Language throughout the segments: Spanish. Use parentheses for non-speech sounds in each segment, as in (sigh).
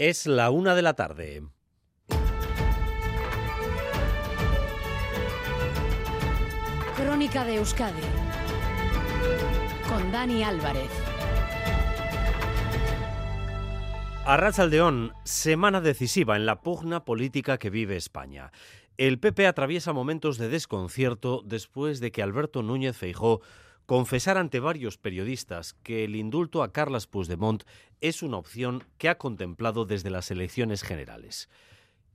Es la una de la tarde. Crónica de Euskadi con Dani Álvarez. Arrachaldeón, semana decisiva en la pugna política que vive España. El PP atraviesa momentos de desconcierto después de que Alberto Núñez Feijó confesara ante varios periodistas que el indulto a Carles Puigdemont es una opción que ha contemplado desde las elecciones generales.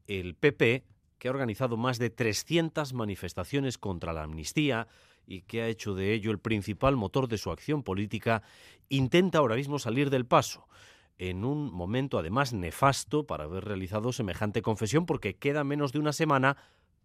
El PP, que ha organizado más de 300 manifestaciones contra la amnistía y que ha hecho de ello el principal motor de su acción política, intenta ahora mismo salir del paso en un momento además nefasto para haber realizado semejante confesión porque queda menos de una semana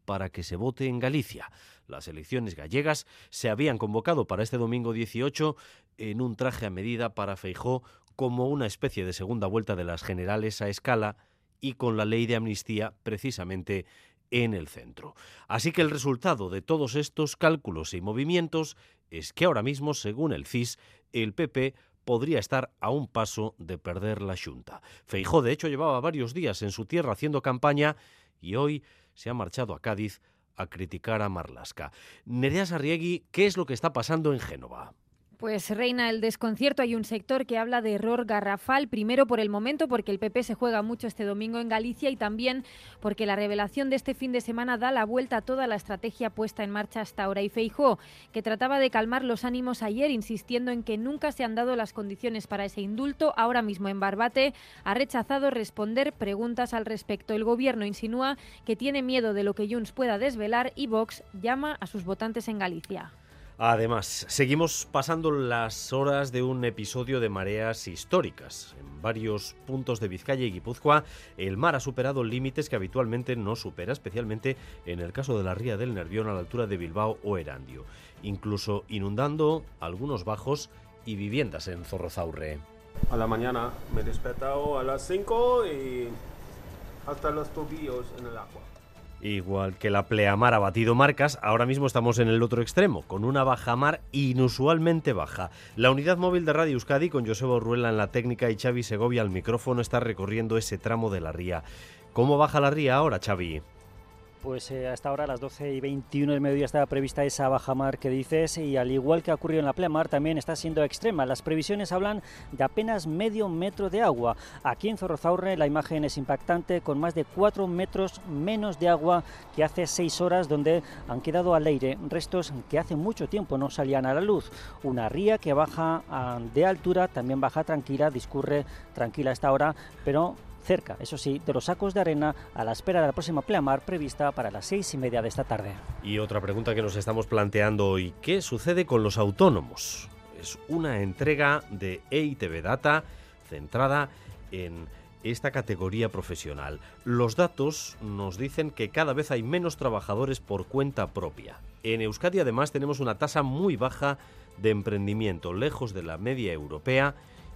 para que se vote en Galicia. Las elecciones gallegas se habían convocado para este domingo 18 en un traje a medida para Feijó como una especie de segunda vuelta de las generales a escala y con la ley de amnistía precisamente en el centro. Así que el resultado de todos estos cálculos y movimientos es que ahora mismo, según el CIS, el PP podría estar a un paso de perder la Junta. Feijó, de hecho, llevaba varios días en su tierra haciendo campaña y hoy se ha marchado a Cádiz a criticar a Marlasca. Nerea Sarriegui, ¿qué es lo que está pasando en Génova? Pues reina el desconcierto. Hay un sector que habla de error garrafal, primero por el momento, porque el PP se juega mucho este domingo en Galicia y también porque la revelación de este fin de semana da la vuelta a toda la estrategia puesta en marcha hasta ahora. Y Feijó, que trataba de calmar los ánimos ayer, insistiendo en que nunca se han dado las condiciones para ese indulto, ahora mismo en Barbate, ha rechazado responder preguntas al respecto. El gobierno insinúa que tiene miedo de lo que Junts pueda desvelar y Vox llama a sus votantes en Galicia. Además, seguimos pasando las horas de un episodio de mareas históricas. En varios puntos de Vizcaya y Guipúzcoa, el mar ha superado límites que habitualmente no supera, especialmente en el caso de la ría del Nervión a la altura de Bilbao o Erandio, incluso inundando algunos bajos y viviendas en Zorrozaurre. A la mañana me he despertado a las 5 y hasta los tobillos en el agua. Igual que la pleamar ha batido marcas, ahora mismo estamos en el otro extremo, con una bajamar inusualmente baja. La unidad móvil de Radio Euskadi, con Joseba Urruela en la técnica y Xavi Segovia al micrófono, está recorriendo ese tramo de la ría. ¿Cómo baja la ría ahora, Xavi? Pues eh, hasta ahora a las 12 y 21 del mediodía estaba prevista esa bajamar que dices y al igual que ha ocurrido en la pleamar también está siendo extrema. Las previsiones hablan de apenas medio metro de agua. Aquí en Zorrozaurre la imagen es impactante con más de 4 metros menos de agua que hace 6 horas donde han quedado al aire restos que hace mucho tiempo no salían a la luz. Una ría que baja ah, de altura, también baja tranquila, discurre tranquila a esta hora, pero cerca, eso sí, de los sacos de arena a la espera de la próxima pleamar prevista para las seis y media de esta tarde. Y otra pregunta que nos estamos planteando hoy, ¿qué sucede con los autónomos? Es una entrega de EITB Data centrada en esta categoría profesional. Los datos nos dicen que cada vez hay menos trabajadores por cuenta propia. En Euskadi además tenemos una tasa muy baja de emprendimiento, lejos de la media europea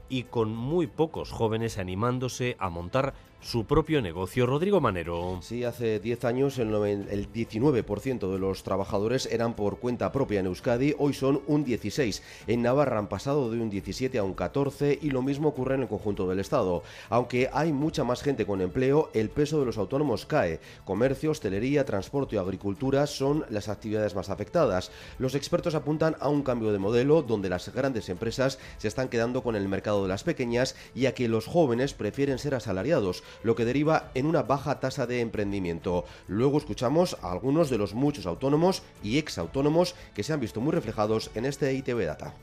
y con muy pocos jóvenes animándose a montar su propio negocio. Rodrigo Manero. Sí, hace 10 años el, 19% de los trabajadores eran por cuenta propia en Euskadi, hoy son un 16. En Navarra han pasado de un 17 a un 14 y lo mismo ocurre en el conjunto del Estado. Aunque hay mucha más gente con empleo, el peso de los autónomos cae. Comercio, hostelería, transporte o agricultura son las actividades más afectadas. Los expertos apuntan a un cambio de modelo donde las grandes empresas se están quedando con el mercado de las pequeñas y a que los jóvenes prefieren ser asalariados lo que deriva en una baja tasa de emprendimiento. Luego escuchamos a algunos de los muchos autónomos y exautónomos que se han visto muy reflejados en este ITV Data.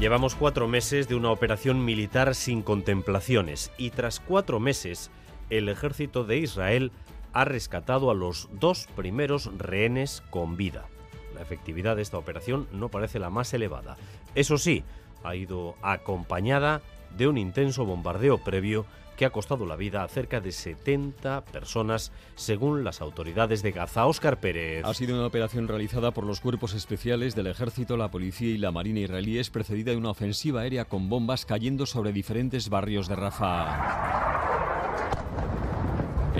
Llevamos cuatro meses de una operación militar sin contemplaciones y tras cuatro meses el ejército de Israel ha rescatado a los dos primeros rehenes con vida. La efectividad de esta operación no parece la más elevada. Eso sí, ha ido acompañada de un intenso bombardeo previo que ha costado la vida a cerca de 70 personas, según las autoridades de Gaza. Óscar Pérez. Ha sido una operación realizada por los cuerpos especiales del ejército, la policía y la marina israelíes, precedida de una ofensiva aérea con bombas cayendo sobre diferentes barrios de Rafah.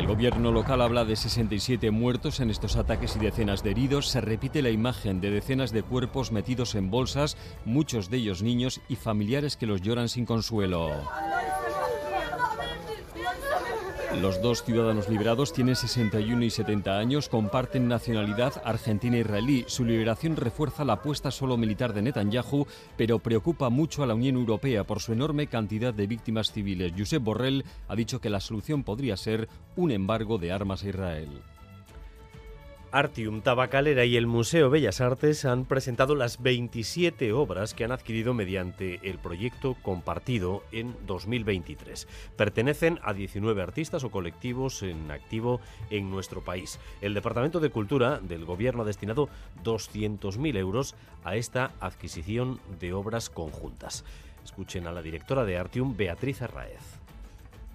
Gobierno local habla de 67 muertos en estos ataques y decenas de heridos. Se repite la imagen de decenas de cuerpos metidos en bolsas, muchos de ellos niños y familiares que los lloran sin consuelo. Los dos ciudadanos liberados tienen 61 y 70 años, comparten nacionalidad argentina-israelí. Su liberación refuerza la apuesta solo militar de Netanyahu, pero preocupa mucho a la Unión Europea por su enorme cantidad de víctimas civiles. Josep Borrell ha dicho que la solución podría ser un embargo de armas a Israel. Artium Tabacalera y el Museo Bellas Artes han presentado las 27 obras que han adquirido mediante el proyecto compartido en 2023. Pertenecen a 19 artistas o colectivos en activo en nuestro país. El Departamento de Cultura del Gobierno ha destinado 200.000 euros a esta adquisición de obras conjuntas. Escuchen a la directora de Artium, Beatriz Arraez.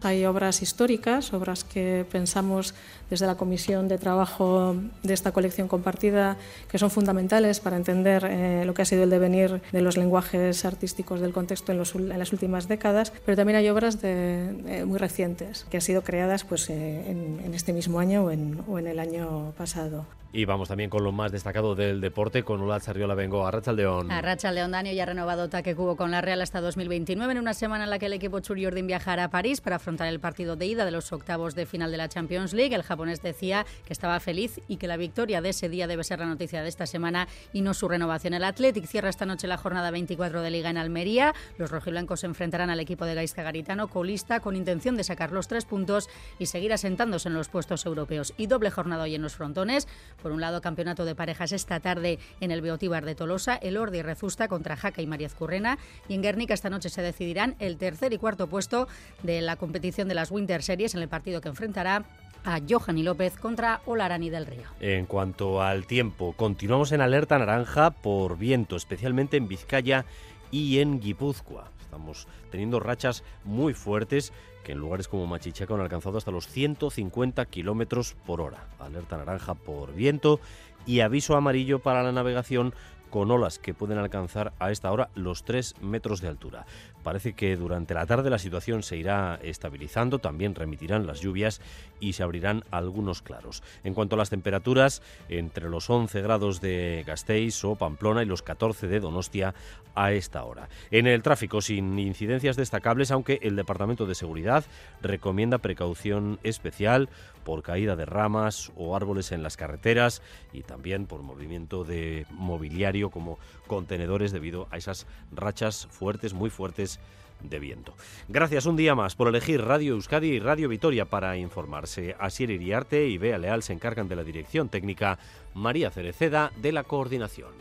Hay obras históricas, obras que pensamos desde la Comisión de Trabajo de esta colección compartida, que son fundamentales para entender eh, lo que ha sido el devenir de los lenguajes artísticos del contexto en, las últimas décadas, pero también hay obras eh, muy recientes, que han sido creadas pues, eh, en, en, este mismo año o en, o en el año pasado. Y vamos también con lo más destacado del deporte, con Ula Charriola Vengo, a León. A León Daniel ya ha renovado Taque Cubo con la Real hasta 2029, en una semana en la que el equipo Churiordin viajará a París para afrontar el partido de ida de los octavos de final de la Champions League. El japonés decía que estaba feliz y que la victoria de ese día debe ser la noticia de esta semana y no su renovación. El Athletic cierra esta noche la jornada 24 de Liga en Almería. Los rojiblancos se enfrentarán al equipo de Gaisca Garitano, colista, con intención de sacar los tres puntos y seguir asentándose en los puestos europeos. Y doble jornada hoy en los frontones. Por un lado, campeonato de parejas esta tarde en el Beotíbar de Tolosa, el Ordi Rezusta contra Jaca y María Currena. Y en Guernica esta noche se decidirán el tercer y cuarto puesto de la competición de las Winter Series en el partido que enfrentará a Johanny López contra Olarani del Río. En cuanto al tiempo, continuamos en alerta naranja por viento, especialmente en Vizcaya y en Guipúzcoa. Estamos teniendo rachas muy fuertes que en lugares como Machichaca han alcanzado hasta los 150 kilómetros por hora. Alerta naranja por viento y aviso amarillo para la navegación con olas que pueden alcanzar a esta hora los 3 metros de altura. Parece que durante la tarde la situación se irá estabilizando, también remitirán las lluvias y se abrirán algunos claros. En cuanto a las temperaturas, entre los 11 grados de Gasteiz o Pamplona y los 14 de Donostia a esta hora. En el tráfico, sin incidencias destacables, aunque el Departamento de Seguridad recomienda precaución especial por caída de ramas o árboles en las carreteras y también por movimiento de mobiliario como contenedores debido a esas rachas fuertes, muy fuertes de viento. Gracias un día más por elegir Radio Euskadi y Radio Vitoria para informarse. Asier Iriarte y Bea Leal se encargan de la dirección técnica, María Cereceda de la coordinación.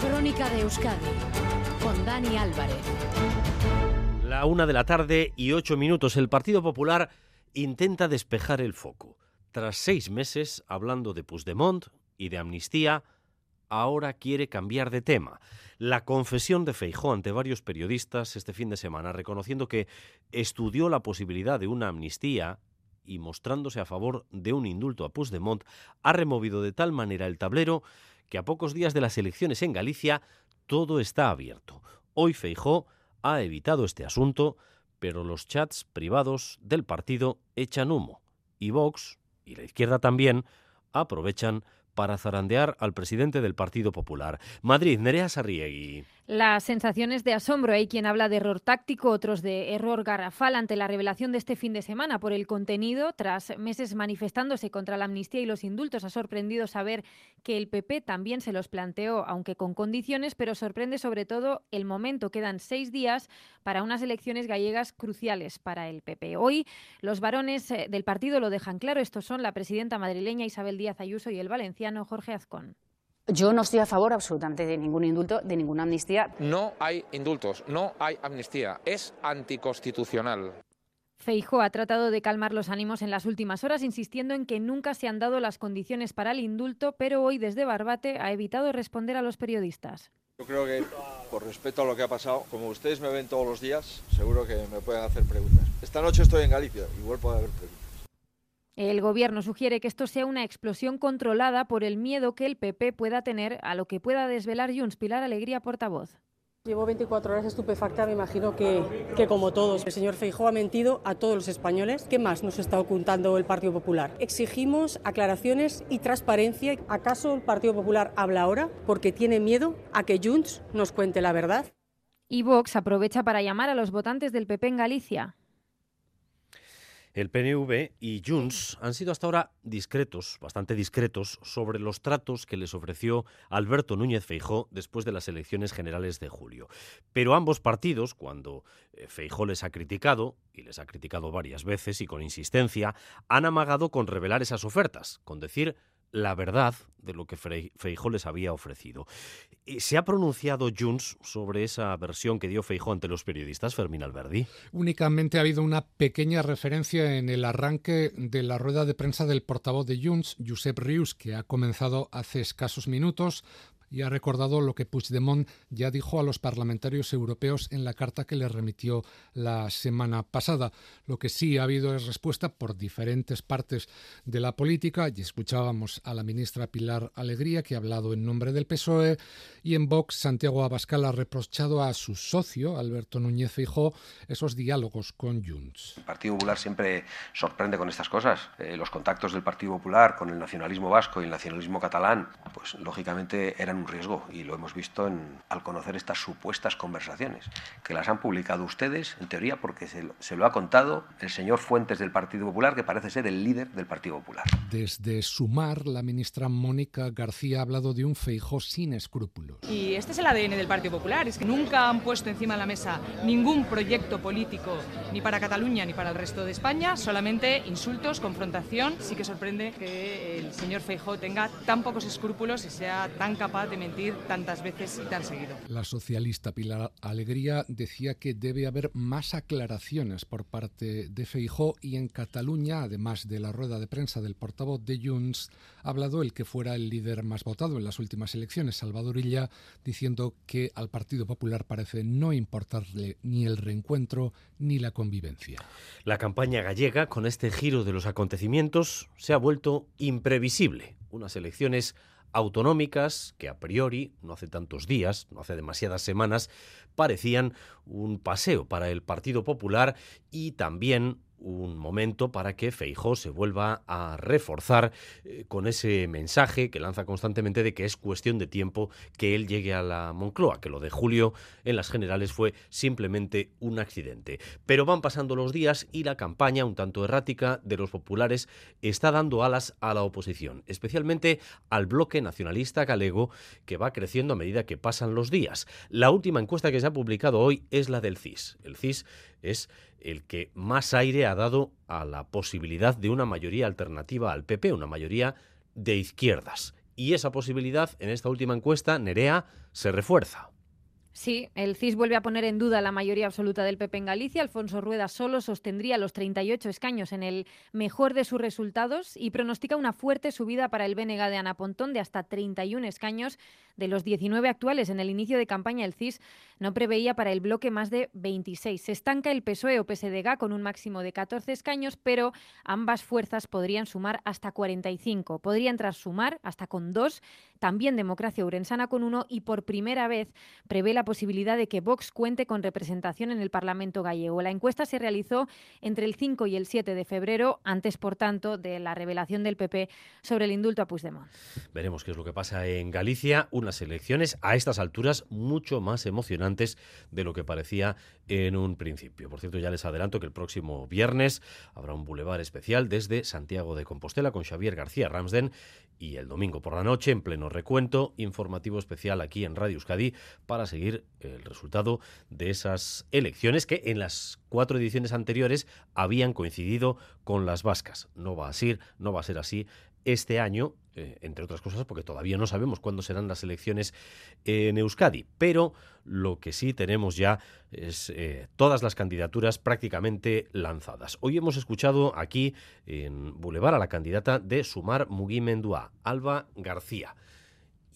Crónica de Euskadi con Dani Álvarez. La una de la tarde y ocho minutos. El Partido Popular intenta despejar el foco. Tras seis meses hablando de Puigdemont y de amnistía, ahora quiere cambiar de tema. La confesión de Feijó ante varios periodistas este fin de semana, reconociendo que estudió la posibilidad de una amnistía y mostrándose a favor de un indulto a Puigdemont, ha removido de tal manera el tablero que a pocos días de las elecciones en Galicia todo está abierto. Hoy Feijó ha evitado este asunto, pero los chats privados del partido echan humo y Vox, y la izquierda también, aprovechan para zarandear al presidente del Partido Popular. Madrid, Nerea Sarriegui. Las sensaciones de asombro. Hay quien habla de error táctico, otros de error garrafal ante la revelación de este fin de semana por el contenido. Tras meses manifestándose contra la amnistía y los indultos, ha sorprendido saber que el PP también se los planteó, aunque con condiciones, pero sorprende sobre todo el momento. Quedan seis días para unas elecciones gallegas cruciales para el PP. Hoy los varones eh, del partido lo dejan claro. Estos son la presidenta madrileña Isabel Díaz Ayuso y el valenciano Jorge Azcón. Yo no estoy a favor absolutamente de ningún indulto, de ninguna amnistía. No hay indultos, no hay amnistía. Es anticonstitucional. Feijo ha tratado de calmar los ánimos en las últimas horas, insistiendo en que nunca se han dado las condiciones para el indulto, pero hoy desde Barbate ha evitado responder a los periodistas. Yo creo que, por respeto a lo que ha pasado, como ustedes me ven todos los días, seguro que me pueden hacer preguntas. Esta noche estoy en Galicia, igual puede haber preguntas. El Gobierno sugiere que esto sea una explosión controlada por el miedo que el PP pueda tener a lo que pueda desvelar Junts. Pilar Alegría, portavoz. Llevo 24 horas estupefacta, me imagino que, que como todos. El señor Feijóo ha mentido a todos los españoles. ¿Qué más nos está ocultando el Partido Popular? Exigimos aclaraciones y transparencia. ¿Acaso el Partido Popular habla ahora porque tiene miedo a que Junts nos cuente la verdad? Y Vox aprovecha para llamar a los votantes del PP en Galicia. El PNV y Junts han sido hasta ahora discretos, bastante discretos, sobre los tratos que les ofreció Alberto Núñez Feijó después de las elecciones generales de julio. Pero ambos partidos, cuando eh, Feijó les ha criticado, y les ha criticado varias veces y con insistencia, han amagado con revelar esas ofertas, con decir la verdad de lo que Feijó les había ofrecido. ¿Se ha pronunciado Junts sobre esa versión que dio Feijó ante los periodistas, Fermín Alberdi? Únicamente ha habido una pequeña referencia en el arranque de la rueda de prensa del portavoz de Junts, Josep Rius, que ha comenzado hace escasos minutos y ha recordado lo que Puigdemont ya dijo a los parlamentarios europeos en la carta que le remitió la semana pasada. Lo que sí ha habido es respuesta por diferentes partes de la política y escuchábamos a la ministra Pilar Alegría que ha hablado en nombre del PSOE y en Vox Santiago Abascal ha reprochado a su socio Alberto Núñez Feijóo esos diálogos con Junts. El Partido Popular siempre sorprende con estas cosas. Eh, los contactos del Partido Popular con el nacionalismo vasco y el nacionalismo catalán, pues lógicamente eran un riesgo y lo hemos visto en, al conocer estas supuestas conversaciones, que las han publicado ustedes, en teoría, porque se lo, se lo ha contado el señor Fuentes del Partido Popular, que parece ser el líder del Partido Popular. Desde Sumar, la ministra Mónica García ha hablado de un feijo sin escrúpulos. Y este es el ADN del Partido Popular, es que nunca han puesto encima de la mesa ningún proyecto político, ni para Cataluña ni para el resto de España, solamente insultos, confrontación. Sí que sorprende que el señor Feijó tenga tan pocos escrúpulos y sea tan capaz de mentir tantas veces y tan seguido. La socialista Pilar Alegría decía que debe haber más aclaraciones por parte de Feijó y en Cataluña, además de la rueda de prensa del portavoz de Junts, ha hablado el que fuera el líder más votado en las últimas elecciones, Salvador Illa, diciendo que al Partido Popular parece no importarle ni el reencuentro ni la convivencia. La campaña gallega, con este giro de los acontecimientos, se ha vuelto imprevisible. Unas elecciones autonómicas que a priori, no hace tantos días, no hace demasiadas semanas, parecían un paseo para el Partido Popular y también un momento para que Feijó se vuelva a reforzar eh, con ese mensaje que lanza constantemente de que es cuestión de tiempo que él llegue a la Moncloa, que lo de julio en las generales fue simplemente un accidente. Pero van pasando los días y la campaña, un tanto errática, de los populares está dando alas a la oposición, especialmente al bloque nacionalista galego que va creciendo a medida que pasan los días. La última encuesta que se ha publicado hoy es la del CIS. El CIS es el que más aire ha dado a la posibilidad de una mayoría alternativa al PP, una mayoría de izquierdas. Y esa posibilidad, en esta última encuesta, Nerea, se refuerza. Sí, el CIS vuelve a poner en duda la mayoría absoluta del PP en Galicia. Alfonso Rueda solo sostendría los 38 escaños en el mejor de sus resultados y pronostica una fuerte subida para el BNG de Ana Pontón de hasta 31 escaños de los 19 actuales. En el inicio de campaña el CIS no preveía para el bloque más de 26. Se estanca el PSOE o PSDG con un máximo de 14 escaños, pero ambas fuerzas podrían sumar hasta 45. Podría entrar sumar hasta con dos, también Democracia Urensana con uno y por primera vez prevé la posibilidad de que Vox cuente con representación en el Parlamento gallego. La encuesta se realizó entre el 5 y el 7 de febrero, antes, por tanto, de la revelación del PP sobre el indulto a Puigdemont. Veremos qué es lo que pasa en Galicia. Unas elecciones a estas alturas mucho más emocionantes de lo que parecía en un principio. Por cierto, ya les adelanto que el próximo viernes habrá un bulevar especial desde Santiago de Compostela con Xavier García Ramsden y el domingo por la noche, en pleno recuento, informativo especial aquí en Radio Euskadi para seguir el resultado de esas elecciones que en las cuatro ediciones anteriores habían coincidido con las vascas. No va a ser, no va a ser así este año, eh, entre otras cosas, porque todavía no sabemos cuándo serán las elecciones en Euskadi. Pero lo que sí tenemos ya es eh, todas las candidaturas prácticamente lanzadas. Hoy hemos escuchado aquí en Boulevard a la candidata de Sumar Mugimendua, Alba García.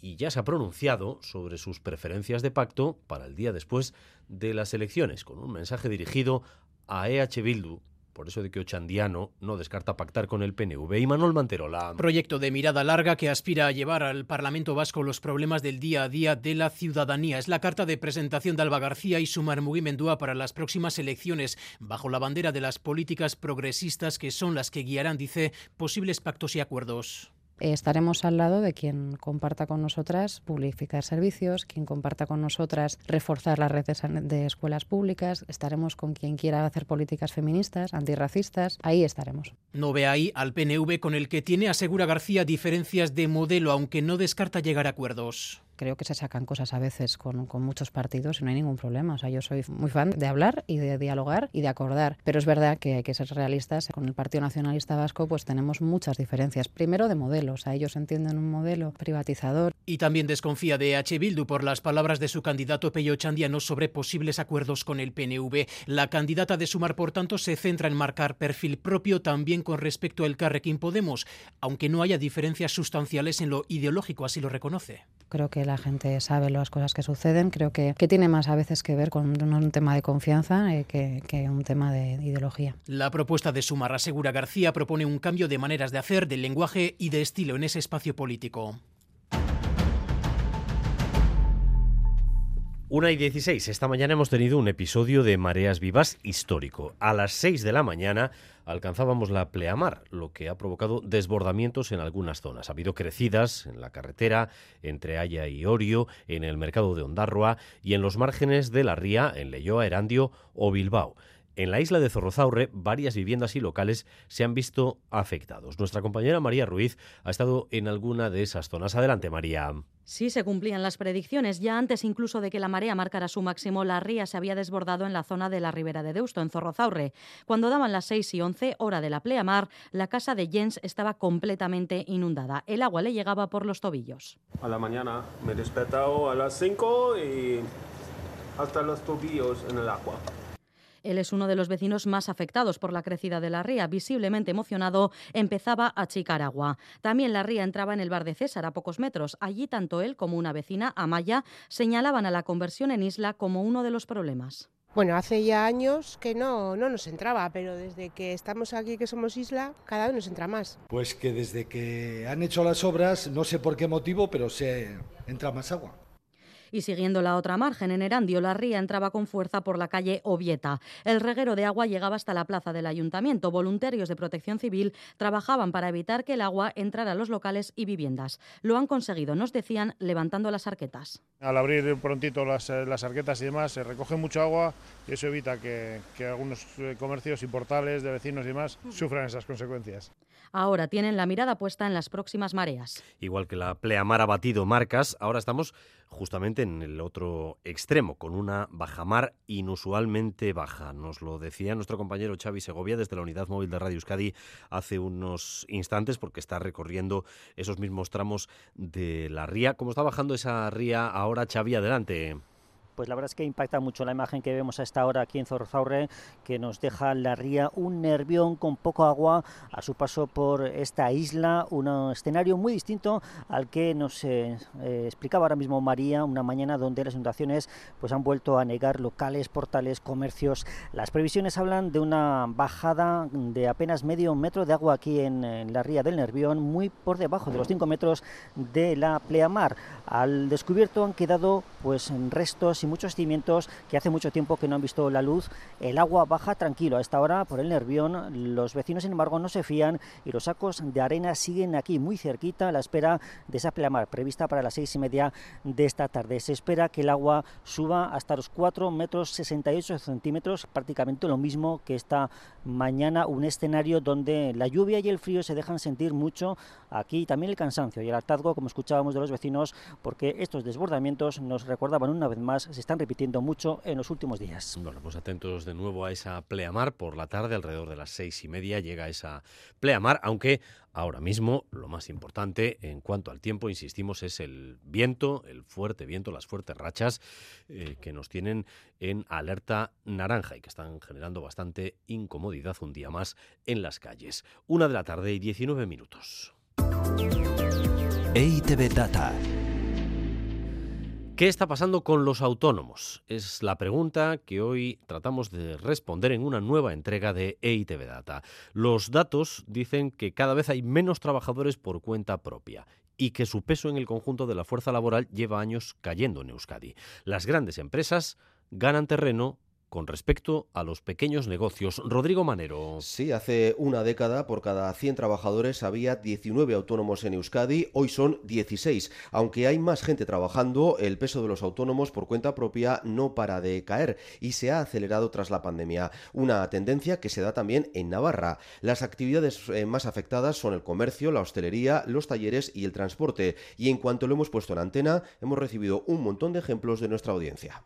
Y ya se ha pronunciado sobre sus preferencias de pacto para el día después de las elecciones, con un mensaje dirigido a EH Bildu por eso de que Ochandiano no descarta pactar con el PNV. Y Manuel Manterola. Proyecto de mirada larga que aspira a llevar al Parlamento Vasco los problemas del día a día de la ciudadanía. Es la carta de presentación de Alba García y Sumar Mugimendúa para las próximas elecciones, bajo la bandera de las políticas progresistas que son las que guiarán, dice, posibles pactos y acuerdos. Estaremos al lado de quien comparta con nosotras publificar servicios, quien comparta con nosotras reforzar las redes de escuelas públicas, estaremos con quien quiera hacer políticas feministas, antirracistas, ahí estaremos. No ve ahí al PNV con el que tiene, asegura García, diferencias de modelo, aunque no descarta llegar a acuerdos creo que se sacan cosas a veces con, muchos partidos y no hay ningún problema. O sea, yo soy muy fan de hablar y de dialogar y de acordar, pero es verdad que hay que ser realistas. Con el Partido Nacionalista Vasco pues tenemos muchas diferencias. Primero de modelos, o ellos entienden un modelo privatizador. Y también desconfía de H. Bildu por las palabras de su candidato Peyo Chandiano sobre posibles acuerdos con el PNV. La candidata de Sumar, por tanto, se centra en marcar perfil propio también con respecto al Carrequín Podemos, aunque no haya diferencias sustanciales en lo ideológico, así lo reconoce. Creo que la gente sabe las cosas que suceden. Creo que, que tiene más a veces que ver con un, tema de confianza eh, que, que, un tema de ideología. La propuesta de Sumar, asegura García, propone un cambio de maneras de hacer, de lenguaje y de estilo en ese espacio político. Una y 16. Esta mañana hemos tenido un episodio de Mareas Vivas histórico. A las 6 de la mañana alcanzábamos la pleamar, lo que ha provocado desbordamientos en algunas zonas. Ha habido crecidas en la carretera entre Haya y Orio, en el mercado de Ondarroa y en los márgenes de la ría en Leyoa, Erandio o Bilbao. En la isla de Zorrozaurre, varias viviendas y locales se han visto afectados. Nuestra compañera María Ruiz ha estado en alguna de esas zonas. Adelante, María. Sí, se cumplían las predicciones. Ya antes incluso de que la marea marcara su máximo, la ría se había desbordado en la zona de la ribera de Deusto, en Zorrozaurre. Cuando daban las 6 y 11, hora de la pleamar, la casa de Jens estaba completamente inundada. El agua le llegaba por los tobillos. A la mañana me he despertado a las 5 y hasta los tobillos en el agua. Él es uno de los vecinos más afectados por la crecida de la ría. Visiblemente emocionado, empezaba a achicar agua. También la ría entraba en el bar de César a pocos metros. Allí tanto él como una vecina, Amaya, señalaban a la conversión en isla como uno de los problemas. Bueno, hace ya años que no, no nos entraba, pero desde que estamos aquí, que somos isla, cada vez nos entra más. Pues que desde que han hecho las obras, no sé por qué motivo, pero se entra más agua y siguiendo la otra margen, en Erandio, la ría entraba con fuerza por la calle Ovieta. El reguero de agua llegaba hasta la plaza del ayuntamiento. Voluntarios de protección civil trabajaban para evitar que el agua entrara a los locales y viviendas. Lo han conseguido, nos decían, levantando las arquetas. Al abrir prontito las, eh, las arquetas y demás, se recoge mucho agua y eso evita que, que algunos eh, comercios y portales de vecinos y demás sufran esas consecuencias. Ahora tienen la mirada puesta en las próximas mareas. Igual que la pleamar ha batido marcas, ahora estamos justamente en el otro extremo, con una bajamar inusualmente baja. Nos lo decía nuestro compañero Xavi Segovia desde la unidad móvil de Radio Euskadi hace unos instantes, porque está recorriendo esos mismos tramos de la ría. ¿Cómo está bajando esa ría ahora, Xavi? Adelante. Pues la verdad es que impacta mucho la imagen que vemos a esta hora aquí en Zorzaurre, que nos deja la ría un nervión con poco agua a su paso por esta isla, un escenario muy distinto al que nos eh, eh, explicaba ahora mismo María, una mañana donde las inundaciones pues han vuelto a negar locales, portales, comercios. Las previsiones hablan de una bajada de apenas medio metro de agua aquí en, la ría del Nervión, muy por debajo de los 5 metros de la pleamar. Al descubierto han quedado pues restos y muchos cimientos que hace mucho tiempo que no han visto la luz. El agua baja tranquilo a esta hora por el Nervión. Los vecinos, sin embargo, no se fían y los sacos de arena siguen aquí muy cerquita a la espera de esa pleamar prevista para las seis y media de esta tarde. Se espera que el agua suba hasta los 4 metros 68 centímetros, prácticamente lo mismo que esta mañana, un escenario donde la lluvia y el frío se dejan sentir mucho. Aquí también el cansancio y el hartazgo, como escuchábamos de los vecinos, porque estos desbordamientos nos recordaban una vez más se están repitiendo mucho en los últimos días. Bueno, pues atentos de nuevo a esa pleamar. Por la tarde, alrededor de las seis y media, llega esa pleamar, aunque ahora mismo lo más importante en cuanto al tiempo, insistimos, es el viento, el fuerte viento, las fuertes rachas eh, que nos tienen en alerta naranja y que están generando bastante incomodidad un día más en las calles. Una de la tarde y 19 minutos. EITV Data ¿Qué está pasando con los autónomos? Es la pregunta que hoy tratamos de responder en una nueva entrega de EITV Data. Los datos dicen que cada vez hay menos trabajadores por cuenta propia y que su peso en el conjunto de la fuerza laboral lleva años cayendo en Euskadi. Las grandes empresas ganan terreno con respecto a los pequeños negocios. Rodrigo Manero. Sí, hace una década por cada 100 trabajadores había 19 autónomos en Euskadi, hoy son 16. Aunque hay más gente trabajando, el peso de los autónomos por cuenta propia no para de caer y se ha acelerado tras la pandemia. Una tendencia que se da también en Navarra. Las actividades eh, más afectadas son el comercio, la hostelería, los talleres y el transporte. Y en cuanto lo hemos puesto en antena, hemos recibido un montón de ejemplos de nuestra audiencia.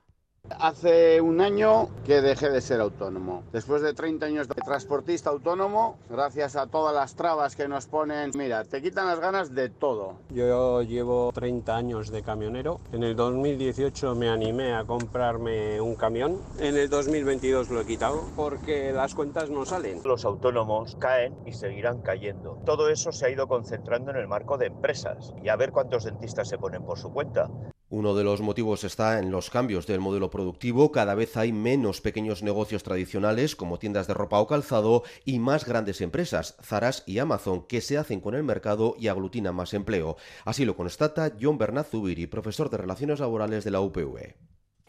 Hace un año que dejé de ser autónomo. Después de 30 años de transportista autónomo, gracias a todas las trabas que nos ponen, mira, te quitan las ganas de todo. Yo llevo 30 años de camionero. En el 2018 me animé a comprarme un camión. En el 2022 lo he quitado porque las cuentas no salen. Los autónomos caen y seguirán cayendo. Todo eso se ha ido concentrando en el marco de empresas y a ver cuántos dentistas se ponen por su cuenta. Uno de los motivos está en los cambios del modelo productivo. Cada vez hay menos pequeños negocios tradicionales como tiendas de ropa o calzado y más grandes empresas, Zaras y Amazon, que se hacen con el mercado y aglutinan más empleo. Así lo constata John Bernat Zubiri, profesor de Relaciones Laborales de la UPV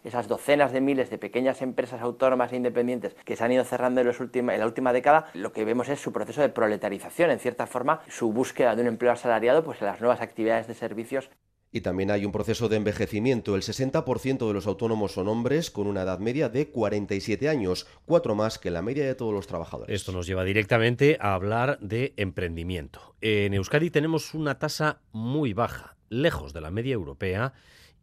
esas docenas de miles de pequeñas empresas autónomas e independientes que se han ido cerrando en, en, la última década, lo que vemos es su proceso de proletarización, en cierta forma, su búsqueda de un empleo asalariado pues, en las nuevas actividades de servicios y también hay un proceso de envejecimiento. El 60% de los autónomos son hombres con una edad media de 47 años, cuatro más que la media de todos los trabajadores. Esto nos lleva directamente a hablar de emprendimiento. En Euskadi tenemos una tasa muy baja, lejos de la media europea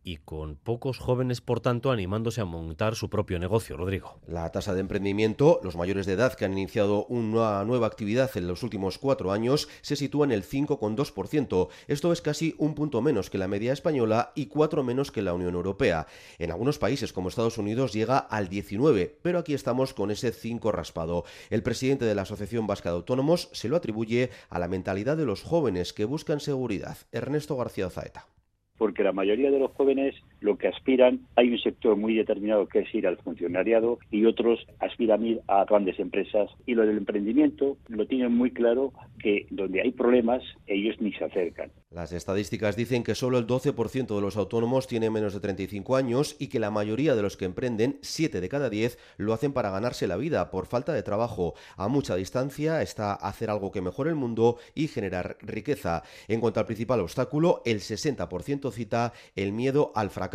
y con pocos jóvenes, por tanto, animándose a montar su propio negocio. Rodrigo. La tasa de emprendimiento, los mayores de edad que han iniciado una nueva actividad en los últimos cuatro años, se sitúa en el 5,2%. Esto es casi un punto menos que la media española y cuatro menos que la Unión Europea. En algunos países, como Estados Unidos, llega al 19, pero aquí estamos con ese 5 raspado. El presidente de la Asociación Vasca de Autónomos se lo atribuye a la mentalidad de los jóvenes que buscan seguridad. Ernesto García Zaeta porque la mayoría de los jóvenes lo que aspiran, hay un sector muy determinado que es ir al funcionariado y otros aspiran a ir a grandes empresas y lo del emprendimiento lo tienen muy claro que donde hay problemas ellos ni se acercan. Las estadísticas dicen que solo el 12% de los autónomos tiene menos de 35 años y que la mayoría de los que emprenden, 7 de cada 10, lo hacen para ganarse la vida por falta de trabajo. A mucha distancia está hacer algo que mejore el mundo y generar riqueza. En cuanto al principal obstáculo, el 60% cita el miedo al fracaso,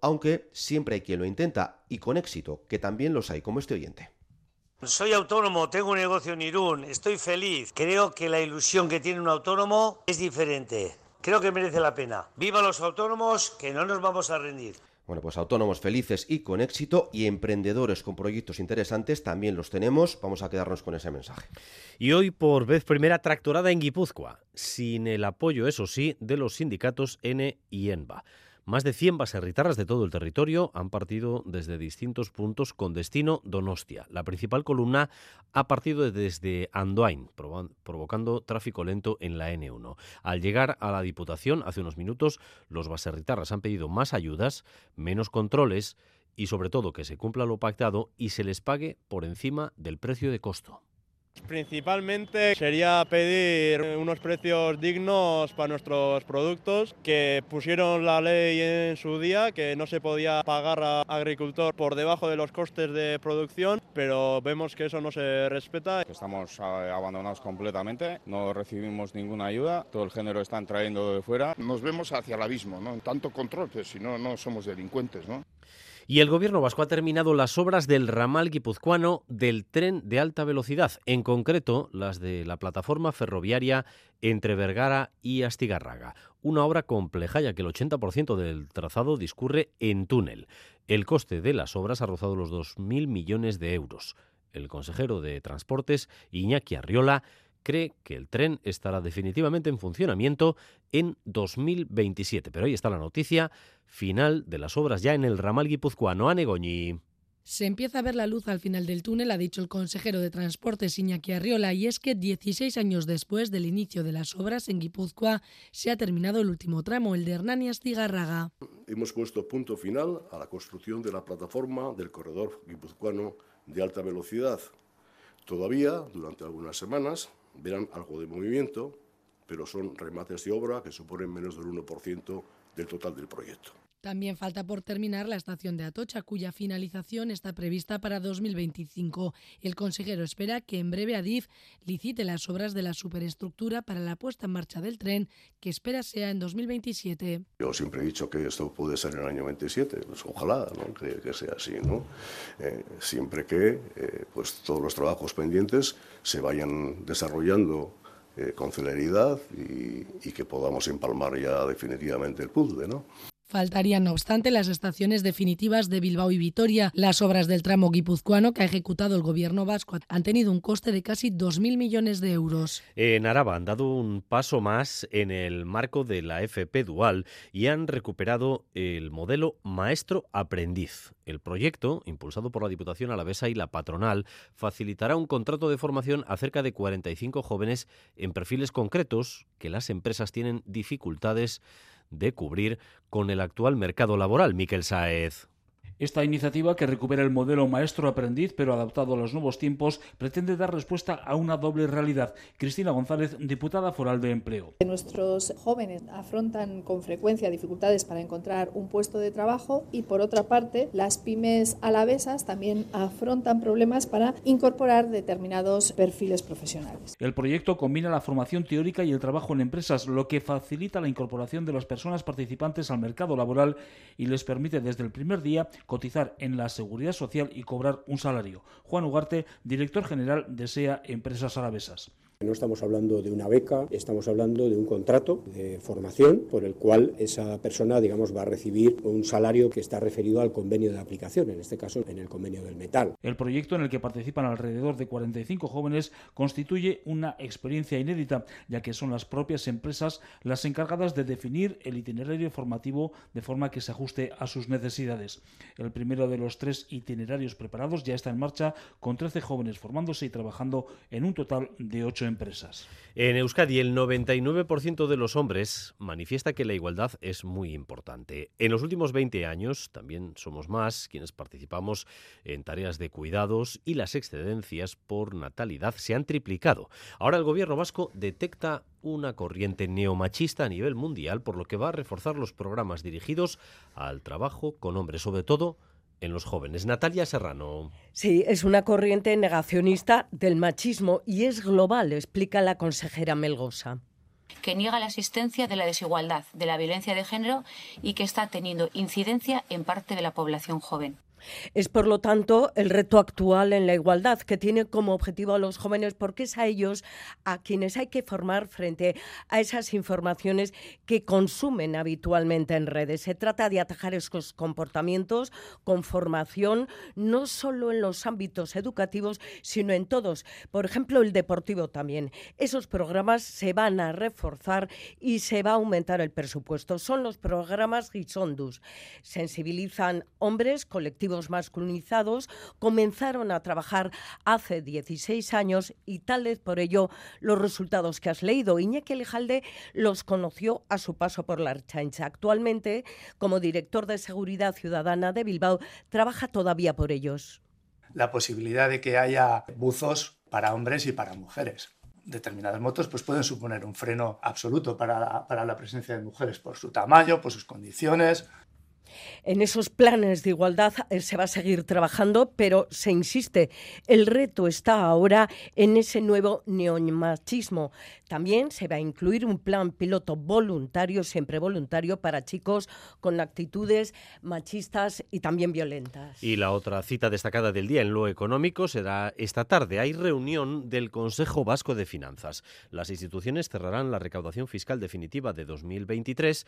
aunque siempre hay quien lo intenta y con éxito, que también los hay como este oyente. Soy autónomo, tengo un negocio en Irún, estoy feliz. Creo que la ilusión que tiene un autónomo es diferente. Creo que merece la pena. Viva los autónomos, que no nos vamos a rendir. Bueno, pues autónomos felices y con éxito y emprendedores con proyectos interesantes también los tenemos. Vamos a quedarnos con ese mensaje. Y hoy por vez primera tractorada en Guipúzcoa, sin el apoyo, eso sí, de los sindicatos N y ENBA. Más de 100 baserritarras de todo el territorio han partido desde distintos puntos con destino Donostia. La principal columna ha partido desde Andoain, provocando tráfico lento en la N1. Al llegar a la Diputación hace unos minutos, los baserritarras han pedido más ayudas, menos controles y sobre todo que se cumpla lo pactado y se les pague por encima del precio de costo. Principalmente sería pedir unos precios dignos para nuestros productos, que pusieron la ley en su día, que no se podía pagar a agricultor por debajo de los costes de producción, pero vemos que eso no se respeta. Estamos abandonados completamente, no recibimos ninguna ayuda, todo el género está trayendo de fuera. Nos vemos hacia el abismo, ¿no? Tanto control, que si no, no somos delincuentes, ¿no? Y el gobierno vasco ha terminado las obras del ramal guipuzcoano del tren de alta velocidad, en concreto las de la plataforma ferroviaria entre Vergara y Astigarraga. Una obra compleja ya que el 80% del trazado discurre en túnel. El coste de las obras ha rozado los 2.000 millones de euros. El consejero de Transportes, Iñaki Arriola, cree que el tren estará definitivamente en funcionamiento en 2027. Pero ahí está la noticia final de las obras ya en el ramal guipuzcoano a Negoñi. Se empieza a ver la luz al final del túnel, ha dicho el consejero de Transportes Iñaki Arriola, y es que 16 años después del inicio de las obras en Guipúzcoa se ha terminado el último tramo, el de Hernani Astigarraga. Hemos puesto punto final a la construcción de la plataforma del corredor guipuzcoano de alta velocidad. Todavía, durante algunas semanas, verán algo de movimiento, pero son remates de obra que suponen menos del 1% del total del proyecto. También falta por terminar la estación de Atocha, cuya finalización está prevista para 2025. El consejero espera que en breve Adif licite las obras de la superestructura para la puesta en marcha del tren, que espera sea en 2027. Yo siempre he dicho que esto puede ser en el año 27, pues ojalá que, sea así, ¿no? Eh, siempre que eh, pues todos los trabajos pendientes se vayan desarrollando eh, con celeridad y, y, que podamos empalmar ya definitivamente el puzzle, ¿no? Faltarían, no obstante, las estaciones definitivas de Bilbao y Vitoria. Las obras del tramo guipuzcoano que ha ejecutado el gobierno vasco han tenido un coste de casi 2.000 millones de euros. En Araba han dado un paso más en el marco de la FP Dual y han recuperado el modelo maestro-aprendiz. El proyecto, impulsado por la Diputación Alavesa y la patronal, facilitará un contrato de formación a cerca de 45 jóvenes en perfiles concretos que las empresas tienen dificultades de cubrir con el actual mercado laboral. Miquel Saez. Esta iniciativa, que recupera el modelo maestro-aprendiz pero adaptado a los nuevos tiempos, pretende dar respuesta a una doble realidad. Cristina González, diputada foral de empleo. Nuestros jóvenes afrontan con frecuencia dificultades para encontrar un puesto de trabajo y, por otra parte, las pymes alavesas también afrontan problemas para incorporar determinados perfiles profesionales. El proyecto combina la formación teórica y el trabajo en empresas, lo que facilita la incorporación de las personas participantes al mercado laboral y les permite desde el primer día cotizar en la seguridad social y cobrar un salario. Juan Ugarte, director general de SEA Empresas Arabesas. No estamos hablando de una beca, estamos hablando de un contrato de formación por el cual esa persona, digamos, va a recibir un salario que está referido al convenio de aplicación, en este caso en el convenio del metal. El proyecto en el que participan alrededor de 45 jóvenes constituye una experiencia inédita, ya que son las propias empresas las encargadas de definir el itinerario formativo de forma que se ajuste a sus necesidades. El primero de los tres itinerarios preparados ya está en marcha con 13 jóvenes formándose y trabajando en un total de 8 empresas. En Euskadi, el 99% de los hombres manifiesta que la igualdad es muy importante. En los últimos 20 años, también somos más quienes participamos en tareas de cuidados y las excedencias por natalidad se han triplicado. Ahora el gobierno vasco detecta una corriente neomachista a nivel mundial, por lo que va a reforzar los programas dirigidos al trabajo con hombres, sobre todo en los jóvenes. Natalia Serrano. Sí, es una corriente negacionista del machismo y es global, explica la consejera Melgosa que niega la existencia de la desigualdad, de la violencia de género y que está teniendo incidencia en parte de la población joven. Es, por lo tanto, el reto actual en la igualdad que tiene como objetivo a los jóvenes, porque es a ellos a quienes hay que formar frente a esas informaciones que consumen habitualmente en redes. Se trata de atajar esos comportamientos con formación, no solo en los ámbitos educativos, sino en todos. Por ejemplo, el deportivo también. Esos programas se van a reforzar y se va a aumentar el presupuesto. Son los programas Gisondus. Sensibilizan hombres, colectivos masculinizados comenzaron a trabajar hace 16 años y tal vez por ello los resultados que has leído. Iñaki Lejalde los conoció a su paso por la Archancha. Actualmente, como director de Seguridad Ciudadana de Bilbao, trabaja todavía por ellos. La posibilidad de que haya buzos para hombres y para mujeres determinadas motos pues pueden suponer un freno absoluto para para la, presencia de mujeres por su tamaño, por sus condiciones, en esos planes de igualdad eh, se va a seguir trabajando, pero se insiste, el reto está ahora en ese nuevo neomachismo. También se va a incluir un plan piloto voluntario, siempre voluntario, para chicos con actitudes machistas y también violentas. Y la otra cita destacada del día en lo económico será esta tarde. Hay reunión del Consejo Vasco de Finanzas. Las instituciones cerrarán la recaudación fiscal definitiva de 2023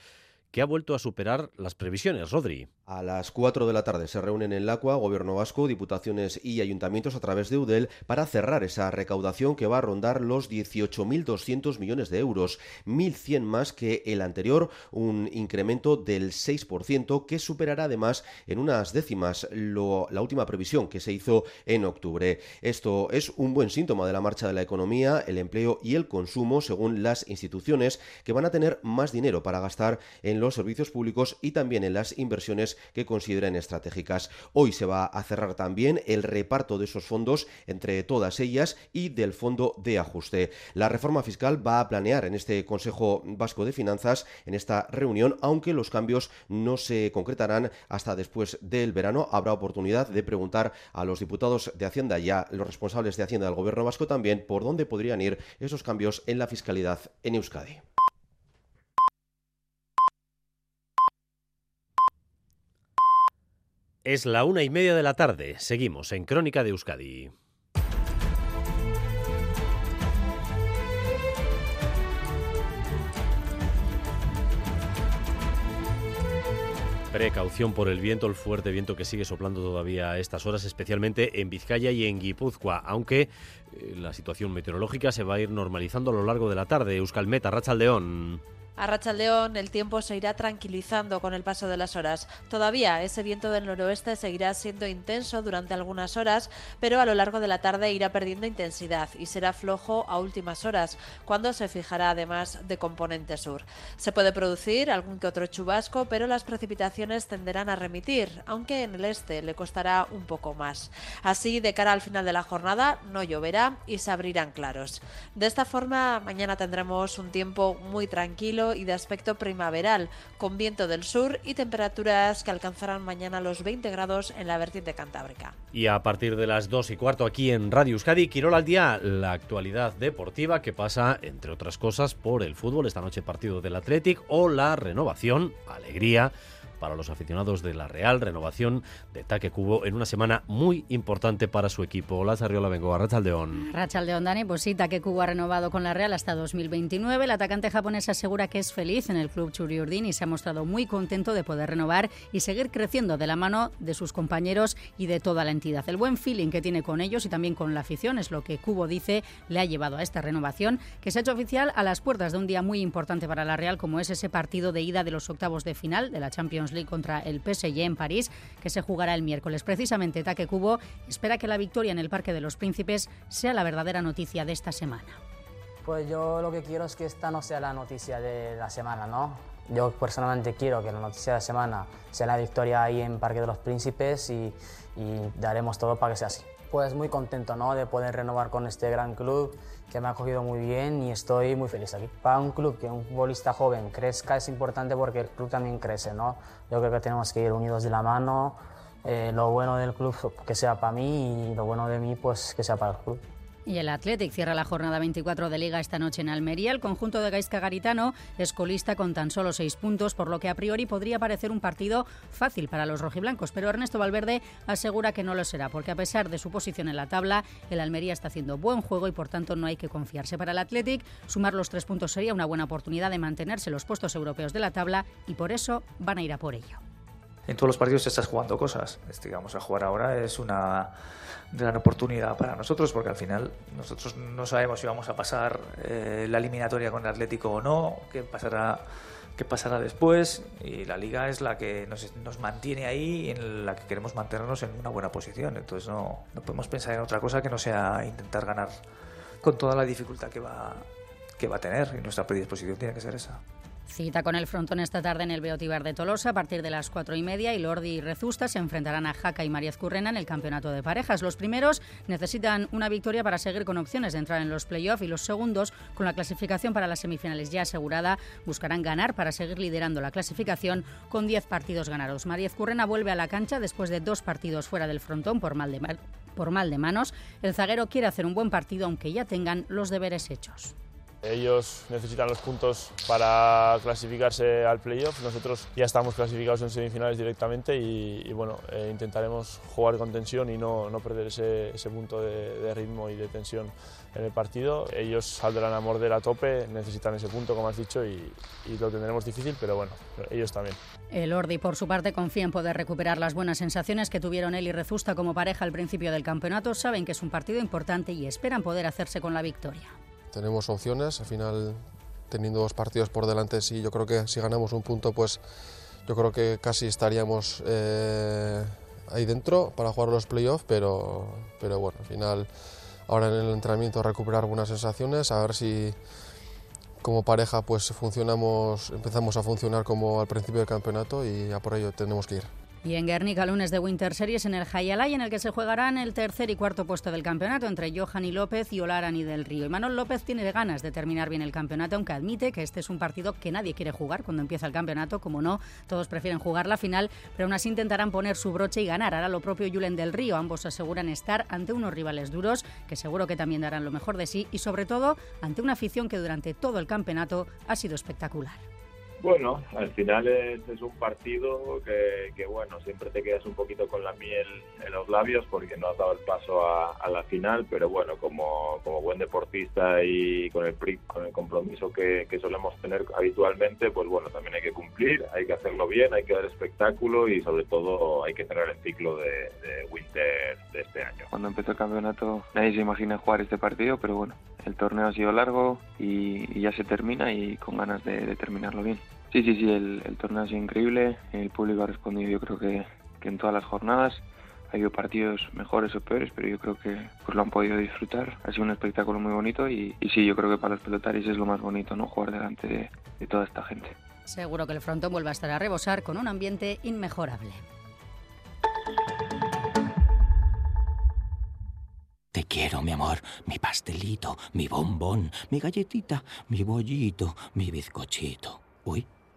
que ha vuelto a superar las previsiones. Rodri. A las 4 de la tarde se reúnen en Lacua Gobierno Vasco, Diputaciones y Ayuntamientos a través de UDEL para cerrar esa recaudación que va a rondar los 18.200 millones de euros, 1.100 más que el anterior, un incremento del 6% que superará además en unas décimas lo, la última previsión que se hizo en octubre. Esto es un buen síntoma de la marcha de la economía, el empleo y el consumo según las instituciones que van a tener más dinero para gastar en los servicios públicos y también en las inversiones que consideren estratégicas. Hoy se va a cerrar también el reparto de esos fondos entre todas ellas y del fondo de ajuste. La reforma fiscal va a planear en este Consejo Vasco de Finanzas, en esta reunión, aunque los cambios no se concretarán hasta después del verano. Habrá oportunidad de preguntar a los diputados de Hacienda y a los responsables de Hacienda del Gobierno vasco también por dónde podrían ir esos cambios en la fiscalidad en Euskadi. Es la una y media de la tarde. Seguimos en Crónica de Euskadi. Precaución por el viento, el fuerte viento que sigue soplando todavía a estas horas, especialmente en Vizcaya y en Guipúzcoa, aunque eh, la situación meteorológica se va a ir normalizando a lo largo de la tarde. Euskalmeta, Rachaldeón. A Rachaldeón el tiempo se irá tranquilizando con el paso de las horas. Todavía ese viento del noroeste seguirá siendo intenso durante algunas horas, pero a lo largo de la tarde irá perdiendo intensidad y será flojo a últimas horas, cuando se fijará además de componente sur. Se puede producir algún que otro chubasco, pero las precipitaciones tenderán a remitir, aunque en el este le costará un poco más. Así, de cara al final de la jornada, no lloverá y se abrirán claros. De esta forma, mañana tendremos un tiempo muy tranquilo y de aspecto primaveral, con viento del sur y temperaturas que alcanzarán mañana los 20 grados en la vertiente cantábrica. Y a partir de las 2 y cuarto aquí en Radio Euskadi, Quirol al día, la actualidad deportiva que pasa, entre otras cosas, por el fútbol, esta noche partido del Athletic o la renovación, alegría para los aficionados de la Real, renovación de Taque Cubo en una semana muy importante para su equipo. Hola, Sarriola Bengoa, Rachaldeón. Rachaldeón, Dani, pues sí, Taque Cubo ha renovado con la Real hasta 2029. El atacante japonés asegura que es feliz en el club Churiurdin y se ha mostrado muy contento de poder renovar y seguir creciendo de la mano de sus compañeros y de toda la entidad. El buen feeling que tiene con ellos y también con la afición es lo que Cubo dice le ha llevado a esta renovación que se ha hecho oficial a las puertas de un día muy importante para la Real como es ese partido de ida de los octavos de final de la Champions League contra el PSG en París, que se jugará el miércoles. Precisamente Taque Cubo espera que la victoria en el Parque de los Príncipes sea la verdadera noticia de esta semana. Pues yo lo que quiero es que esta no sea la noticia de la semana, ¿no? Yo personalmente quiero que la noticia de la semana sea la victoria ahí en Parque de los Príncipes y, y daremos todo para que sea así. Pues muy contento ¿no? de poder renovar con este gran club que me ha acogido muy bien y estoy muy feliz aquí. Para un club que un futbolista joven crezca es importante porque el club también crece. ¿no? Yo creo que tenemos que ir unidos de la mano. Eh, lo bueno del club que sea para mí y lo bueno de mí pues que sea para el club. Y el Athletic cierra la jornada 24 de Liga esta noche en Almería. El conjunto de Gaisca Garitano es colista con tan solo seis puntos, por lo que a priori podría parecer un partido fácil para los rojiblancos. Pero Ernesto Valverde asegura que no lo será, porque a pesar de su posición en la tabla, el Almería está haciendo buen juego y por tanto no hay que confiarse. Para el Athletic, sumar los tres puntos sería una buena oportunidad de mantenerse los puestos europeos de la tabla y por eso van a ir a por ello. En todos los partidos estás jugando cosas. Este vamos a jugar ahora es una gran oportunidad para nosotros porque al final nosotros no sabemos si vamos a pasar eh, la eliminatoria con el Atlético o no, qué pasará qué pasará después y la liga es la que nos, nos mantiene ahí y en la que queremos mantenernos en una buena posición entonces no, no podemos pensar en otra cosa que no sea intentar ganar con toda la dificultad que va que va a tener y nuestra predisposición tiene que ser esa. Cita con el frontón esta tarde en el Beotibar de Tolosa a partir de las cuatro y media y Lordi y Rezusta se enfrentarán a Jaca y María Currena en el campeonato de parejas. Los primeros necesitan una victoria para seguir con opciones de entrar en los playoffs y los segundos, con la clasificación para las semifinales ya asegurada, buscarán ganar para seguir liderando la clasificación con 10 partidos ganados. María Currena vuelve a la cancha después de dos partidos fuera del frontón por mal de, por mal de manos. El zaguero quiere hacer un buen partido aunque ya tengan los deberes hechos. Ellos necesitan los puntos para clasificarse al playoff. Nosotros ya estamos clasificados en semifinales directamente y, bueno, eh, intentaremos jugar con tensión y no, no perder ese, ese punto de, de, ritmo y de tensión en el partido. Ellos saldrán a morder a tope, necesitan ese punto, como has dicho, y, y lo tendremos difícil, pero bueno, ellos también. El Ordi, por su parte, confía en poder recuperar las buenas sensaciones que tuvieron él y Rezusta como pareja al principio del campeonato. Saben que es un partido importante y esperan poder hacerse con la victoria tenemos opciones. Al final, teniendo dos partidos por delante, sí, yo creo que si ganamos un punto, pues yo creo que casi estaríamos eh, ahí dentro para jugar los playoffs, pero, pero bueno, al final, ahora en el entrenamiento recuperar buenas sensaciones, a ver si como pareja pues funcionamos, empezamos a funcionar como al principio del campeonato y a por ello tenemos que ir. Y en Guernica, lunes de Winter Series en el Hayalay, en el que se jugarán el tercer y cuarto puesto del campeonato entre Johanny López y Olarani del Río. Y Manuel López tiene ganas de terminar bien el campeonato, aunque admite que este es un partido que nadie quiere jugar cuando empieza el campeonato, como no, todos prefieren jugar la final, pero aún así intentarán poner su broche y ganar. Hará lo propio Julen del Río. Ambos aseguran estar ante unos rivales duros, que seguro que también darán lo mejor de sí, y sobre todo ante una afición que durante todo el campeonato ha sido espectacular. Bueno, al final es, es un partido que, que, bueno, siempre te quedas un poquito con la miel en los labios porque no has dado el paso a, la final, pero bueno, como, como, buen deportista y con el, con el compromiso que, solemos tener habitualmente, pues bueno, también hay que cumplir, hay que hacerlo bien, hay que dar espectáculo y sobre todo hay que cerrar el ciclo de, Winter de este año. Cuando empezó el campeonato nadie se imagina jugar este partido, pero bueno, el torneo ha sido largo y, ya se termina y con ganas de terminarlo bien. Sí, sí, sí, el, el, torneo ha sido increíble, el público ha respondido yo creo que, que, en todas las jornadas. Ha habido partidos mejores o peores, pero yo creo que pues lo han podido disfrutar. Ha sido un espectáculo muy bonito y, y sí, yo creo que para los pelotaris es lo más bonito, ¿no? Jugar delante de, de toda esta gente. Seguro que el frontón vuelve a estar a rebosar con un ambiente inmejorable. Te quiero, mi amor, mi pastelito, mi bombón, mi galletita, mi bollito, mi bizcochito. Uy,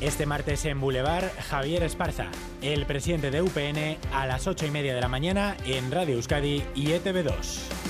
Este martes en Boulevard, Javier Esparza, el presidente de UPN, a las 8 y media de la mañana en Radio Euskadi y E ETV2.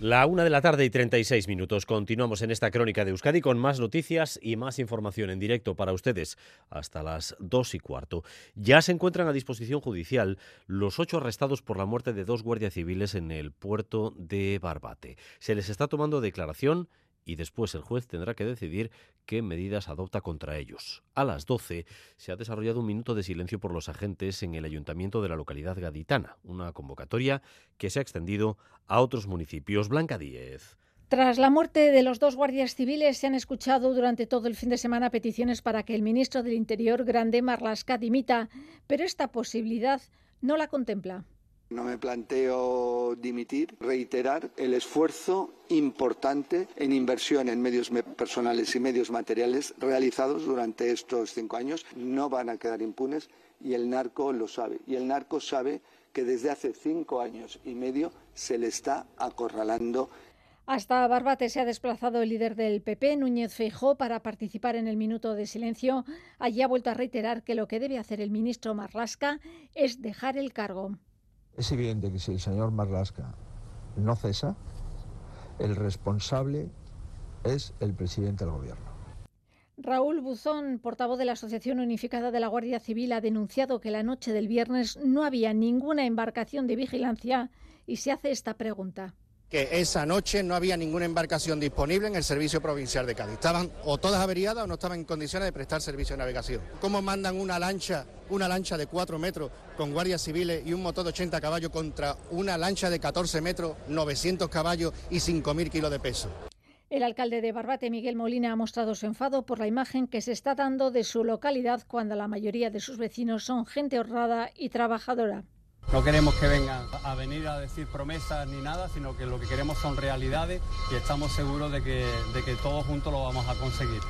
La una de la tarde y 36 minutos. Continuamos en esta crónica de Euskadi con más noticias y más información en directo para ustedes hasta las dos y cuarto. Ya se encuentran a disposición judicial los ocho arrestados por la muerte de dos guardias civiles en el puerto de Barbate. Se les está tomando declaración y después el juez tendrá que decidir qué medidas adopta contra ellos. A las 12 se ha desarrollado un minuto de silencio por los agentes en el ayuntamiento de la localidad gaditana, una convocatoria que se ha extendido a otros municipios. Blanca Díez. Tras la muerte de los dos guardias civiles, se han escuchado durante todo el fin de semana peticiones para que el ministro del Interior, Grande Marlasca, dimita, pero esta posibilidad no la contempla. No me planteo dimitir, reiterar el esfuerzo importante en inversión en medios personales y medios materiales realizados durante estos cinco años. No van a quedar impunes y el narco lo sabe. Y el narco sabe que desde hace cinco años y medio se le está acorralando hasta Barbate se ha desplazado el líder del PP, Núñez Feijó, para participar en el minuto de silencio. Allí ha vuelto a reiterar que lo que debe hacer el ministro Marlasca es dejar el cargo. Es evidente que si el señor Marlasca no cesa, el responsable es el presidente del gobierno. Raúl Buzón, portavoz de la Asociación Unificada de la Guardia Civil, ha denunciado que la noche del viernes no había ninguna embarcación de vigilancia y se hace esta pregunta que esa noche no había ninguna embarcación disponible en el servicio provincial de Cádiz. Estaban o todas averiadas o no estaban en condiciones de prestar servicio de navegación. ¿Cómo mandan una lancha, una lancha de 4 metros con guardias civiles y un motor de 80 caballos contra una lancha de 14 metros, 900 caballos y 5.000 kilos de peso? El alcalde de Barbate, Miguel Molina, ha mostrado su enfado por la imagen que se está dando de su localidad cuando la mayoría de sus vecinos son gente honrada y trabajadora. No queremos que vengan a venir a decir promesas ni nada, sino que lo que queremos son realidades y estamos seguros de que, de que todos juntos lo vamos a conseguir.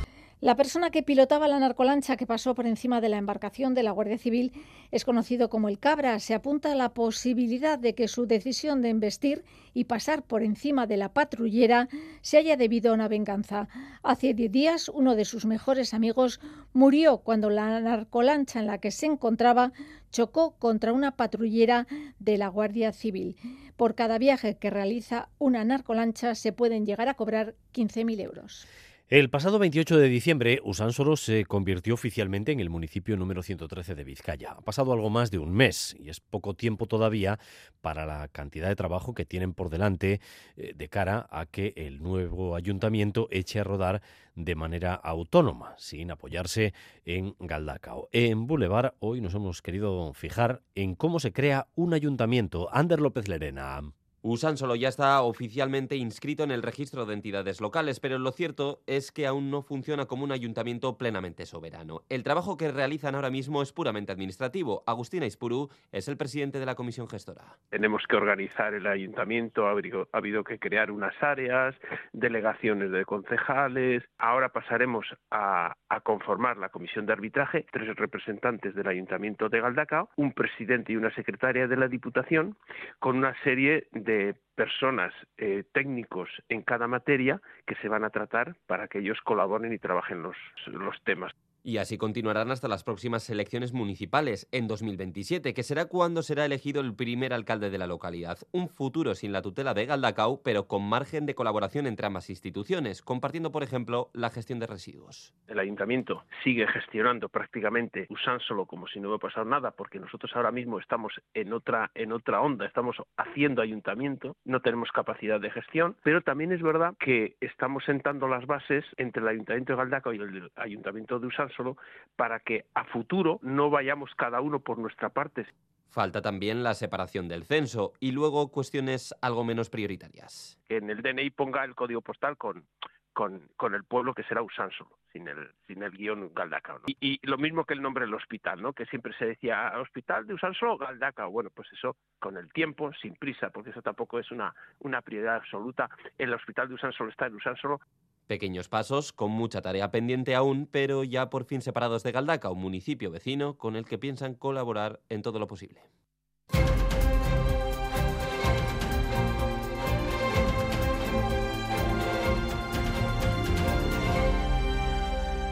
La persona que pilotaba la narcolancha que pasó por encima de la embarcación de la Guardia Civil es conocido como el Cabra. Se apunta a la posibilidad de que su decisión de embestir y pasar por encima de la patrullera se haya debido a una venganza. Hace diez días, uno de sus mejores amigos murió cuando la narcolancha en la que se encontraba chocó contra una patrullera de la Guardia Civil. Por cada viaje que realiza una narcolancha se pueden llegar a cobrar 15.000 euros. El pasado 28 de diciembre, Usánsolo se convirtió oficialmente en el municipio número 113 de Vizcaya. Ha pasado algo más de un mes y es poco tiempo todavía para la cantidad de trabajo que tienen por delante eh, de cara a que el nuevo ayuntamiento eche a rodar de manera autónoma, sin apoyarse en Galdacao. En Boulevard hoy nos hemos querido fijar en cómo se crea un ayuntamiento. Ander López Lerena. Usánsolo ya está oficialmente inscrito en el registro de entidades locales, pero lo cierto es que aún no funciona como un ayuntamiento plenamente soberano. El trabajo que realizan ahora mismo es puramente administrativo. Agustina Ispuru es el presidente de la comisión gestora. Tenemos que organizar el ayuntamiento, ha habido, que crear unas áreas, delegaciones de concejales. Ahora pasaremos a, a conformar la comisión de arbitraje, tres representantes del ayuntamiento de Galdacao, un presidente y una secretaria de la Diputación, con una serie de personas eh, técnicos en cada materia que se van a tratar para que ellos colaboren y trabajen los, los temas. Y así continuarán hasta las próximas elecciones municipales en 2027, que será cuando será elegido el primer alcalde de la localidad. Un futuro sin la tutela de Galdacao, pero con margen de colaboración entre ambas instituciones, compartiendo, por ejemplo, la gestión de residuos. El ayuntamiento sigue gestionando prácticamente solo como si no hubiera pasado nada, porque nosotros ahora mismo estamos en otra, en otra onda, estamos haciendo ayuntamiento, no tenemos capacidad de gestión, pero también es verdad que estamos sentando las bases entre el ayuntamiento de Galdacao y el ayuntamiento de Usansolo solo para que a futuro no vayamos cada uno por nuestra parte. Falta también la separación del censo y luego cuestiones algo menos prioritarias. Que en el DNI ponga el código postal con, con, con, el pueblo que será Usánsolo, sin el, sin el guion Galdacao. Y, y, lo mismo que el nombre del hospital, ¿no? que siempre se decía Hospital de Usánsolo, Galdacao. Bueno, pues eso con el tiempo, sin prisa, porque eso tampoco es una, una prioridad absoluta. El hospital de Usánsolo está en Usánsolo Pequeños pasos, con mucha tarea pendiente aún, pero ya por fin separados de Galdaca, un municipio vecino con el que piensan colaborar en todo lo posible.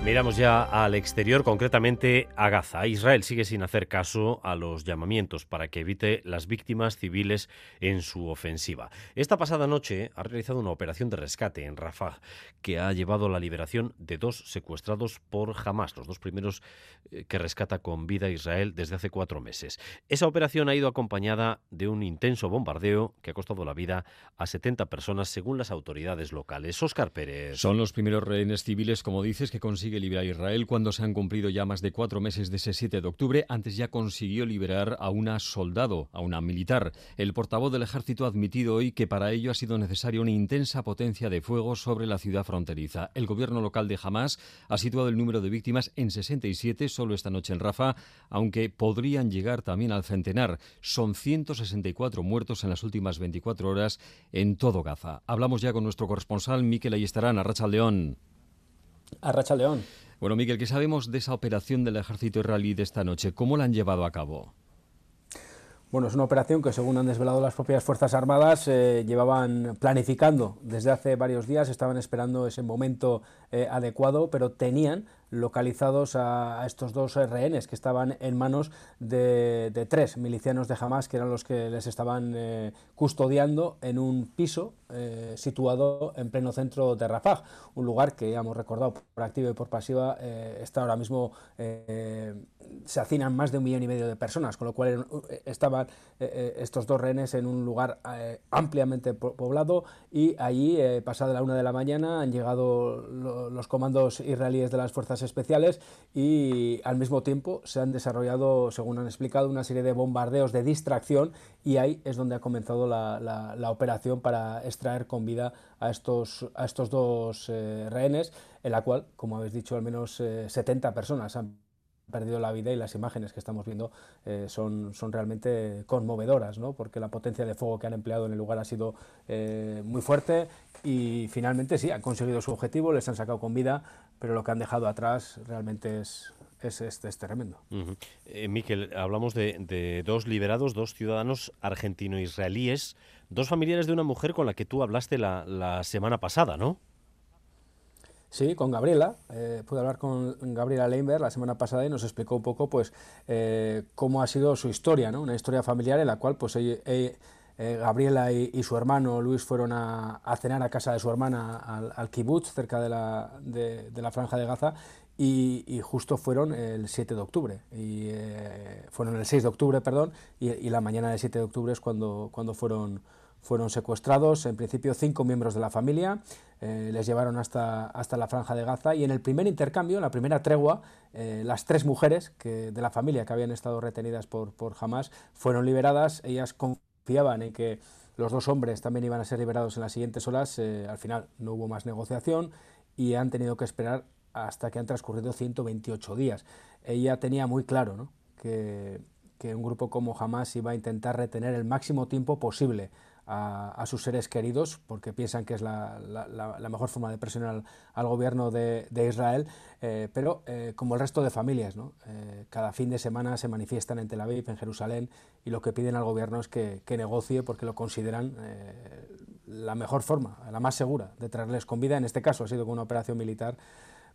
Miramos ya al exterior, concretamente a Gaza. Israel sigue sin hacer caso a los llamamientos para que evite las víctimas civiles en su ofensiva. Esta pasada noche ha realizado una operación de rescate en Rafah que ha llevado a la liberación de dos secuestrados por Hamas, los dos primeros eh, que rescata con vida Israel desde hace cuatro meses. Esa operación ha ido acompañada de un intenso bombardeo que ha costado la vida a 70 personas según las autoridades locales. Oscar Pérez. Son los primeros rehenes civiles, como dices, que consiguen consigue liberar Israel cuando se han cumplido ya más de cuatro meses de ese 7 de octubre. Antes ya consiguió liberar a una soldado, a una militar. El portavoz del ejército ha admitido hoy que para ello ha sido necesaria una intensa potencia de fuego sobre la ciudad fronteriza. El gobierno local de Hamas ha situado el número de víctimas en 67 solo esta noche en Rafa, aunque podrían llegar también al centenar. Son 164 muertos en las últimas 24 horas en todo Gaza. Hablamos ya con nuestro corresponsal Miquel Ayestarán, Arracha León. A León. Bueno, Miguel, ¿qué sabemos de esa operación del ejército israelí de esta noche? ¿Cómo la han llevado a cabo? Bueno, es una operación que, según han desvelado las propias Fuerzas Armadas, eh, llevaban planificando desde hace varios días, estaban esperando ese momento eh, adecuado, pero tenían localizados a, estos dos rehenes que estaban en manos de, tres milicianos de Hamas, que eran los que les estaban eh, custodiando en un piso eh, situado en pleno centro de Rafah, un lugar que ya hemos recordado por activa y por pasiva, eh, está ahora mismo, se hacinan más de un millón y medio de personas, con lo cual estaban estos dos rehenes en un lugar ampliamente poblado y allí, pasada la una de la mañana, han llegado los comandos israelíes de las fuerzas especiales y al mismo tiempo se han desarrollado, según han explicado, una serie de bombardeos de distracción y ahí es donde ha comenzado la, operación para extraer con vida a estos, a estos dos eh, rehenes, en la cual, como habéis dicho, al menos 70 eh, personas han perdido la vida y las imágenes que estamos viendo eh, son, son realmente conmovedoras, ¿no? porque la potencia de fuego que han empleado en el lugar ha sido muy fuerte y finalmente sí, han conseguido su objetivo, les han sacado con vida, pero lo que han dejado atrás realmente es, es, es, tremendo. Eh, Miquel, hablamos de, dos liberados, dos ciudadanos argentino-israelíes, dos familiares de una mujer con la que tú hablaste la, semana pasada, ¿no? Sí, con Gabriela. Eh, pude hablar con Gabriela Leinberg la semana pasada y nos explicó un poco pues, eh, cómo ha sido su historia, ¿no? una historia familiar en la cual pues, Gabriela y, su hermano Luis fueron a, cenar a casa de su hermana al, kibbutz, cerca de la, de, la franja de Gaza, y, justo fueron el 7 de octubre, y, eh, fueron el 6 de octubre, perdón, y, la mañana del 7 de octubre es cuando, cuando fueron, fueron secuestrados, en principio cinco miembros de la familia, eh, les llevaron hasta, hasta la franja de Gaza y en el primer intercambio, en la primera tregua, eh, las tres mujeres que, de la familia que habían estado retenidas por, por Hamas fueron liberadas, ellas confiaban en que los dos hombres también iban a ser liberados en las siguientes horas, al final no hubo más negociación y han tenido que esperar hasta que han transcurrido 128 días. Ella tenía muy claro que, un grupo como Hamas iba a intentar retener el máximo tiempo posible a, sus seres queridos, porque piensan que es la, mejor forma de presionar al, gobierno de, Israel, eh, pero eh, como el resto de familias, eh, cada fin de semana se manifiestan en Tel Aviv, en Jerusalén, y lo que piden al gobierno es que, que negocie porque lo consideran la mejor forma, la más segura de traerles con vida. En este caso ha sido con una operación militar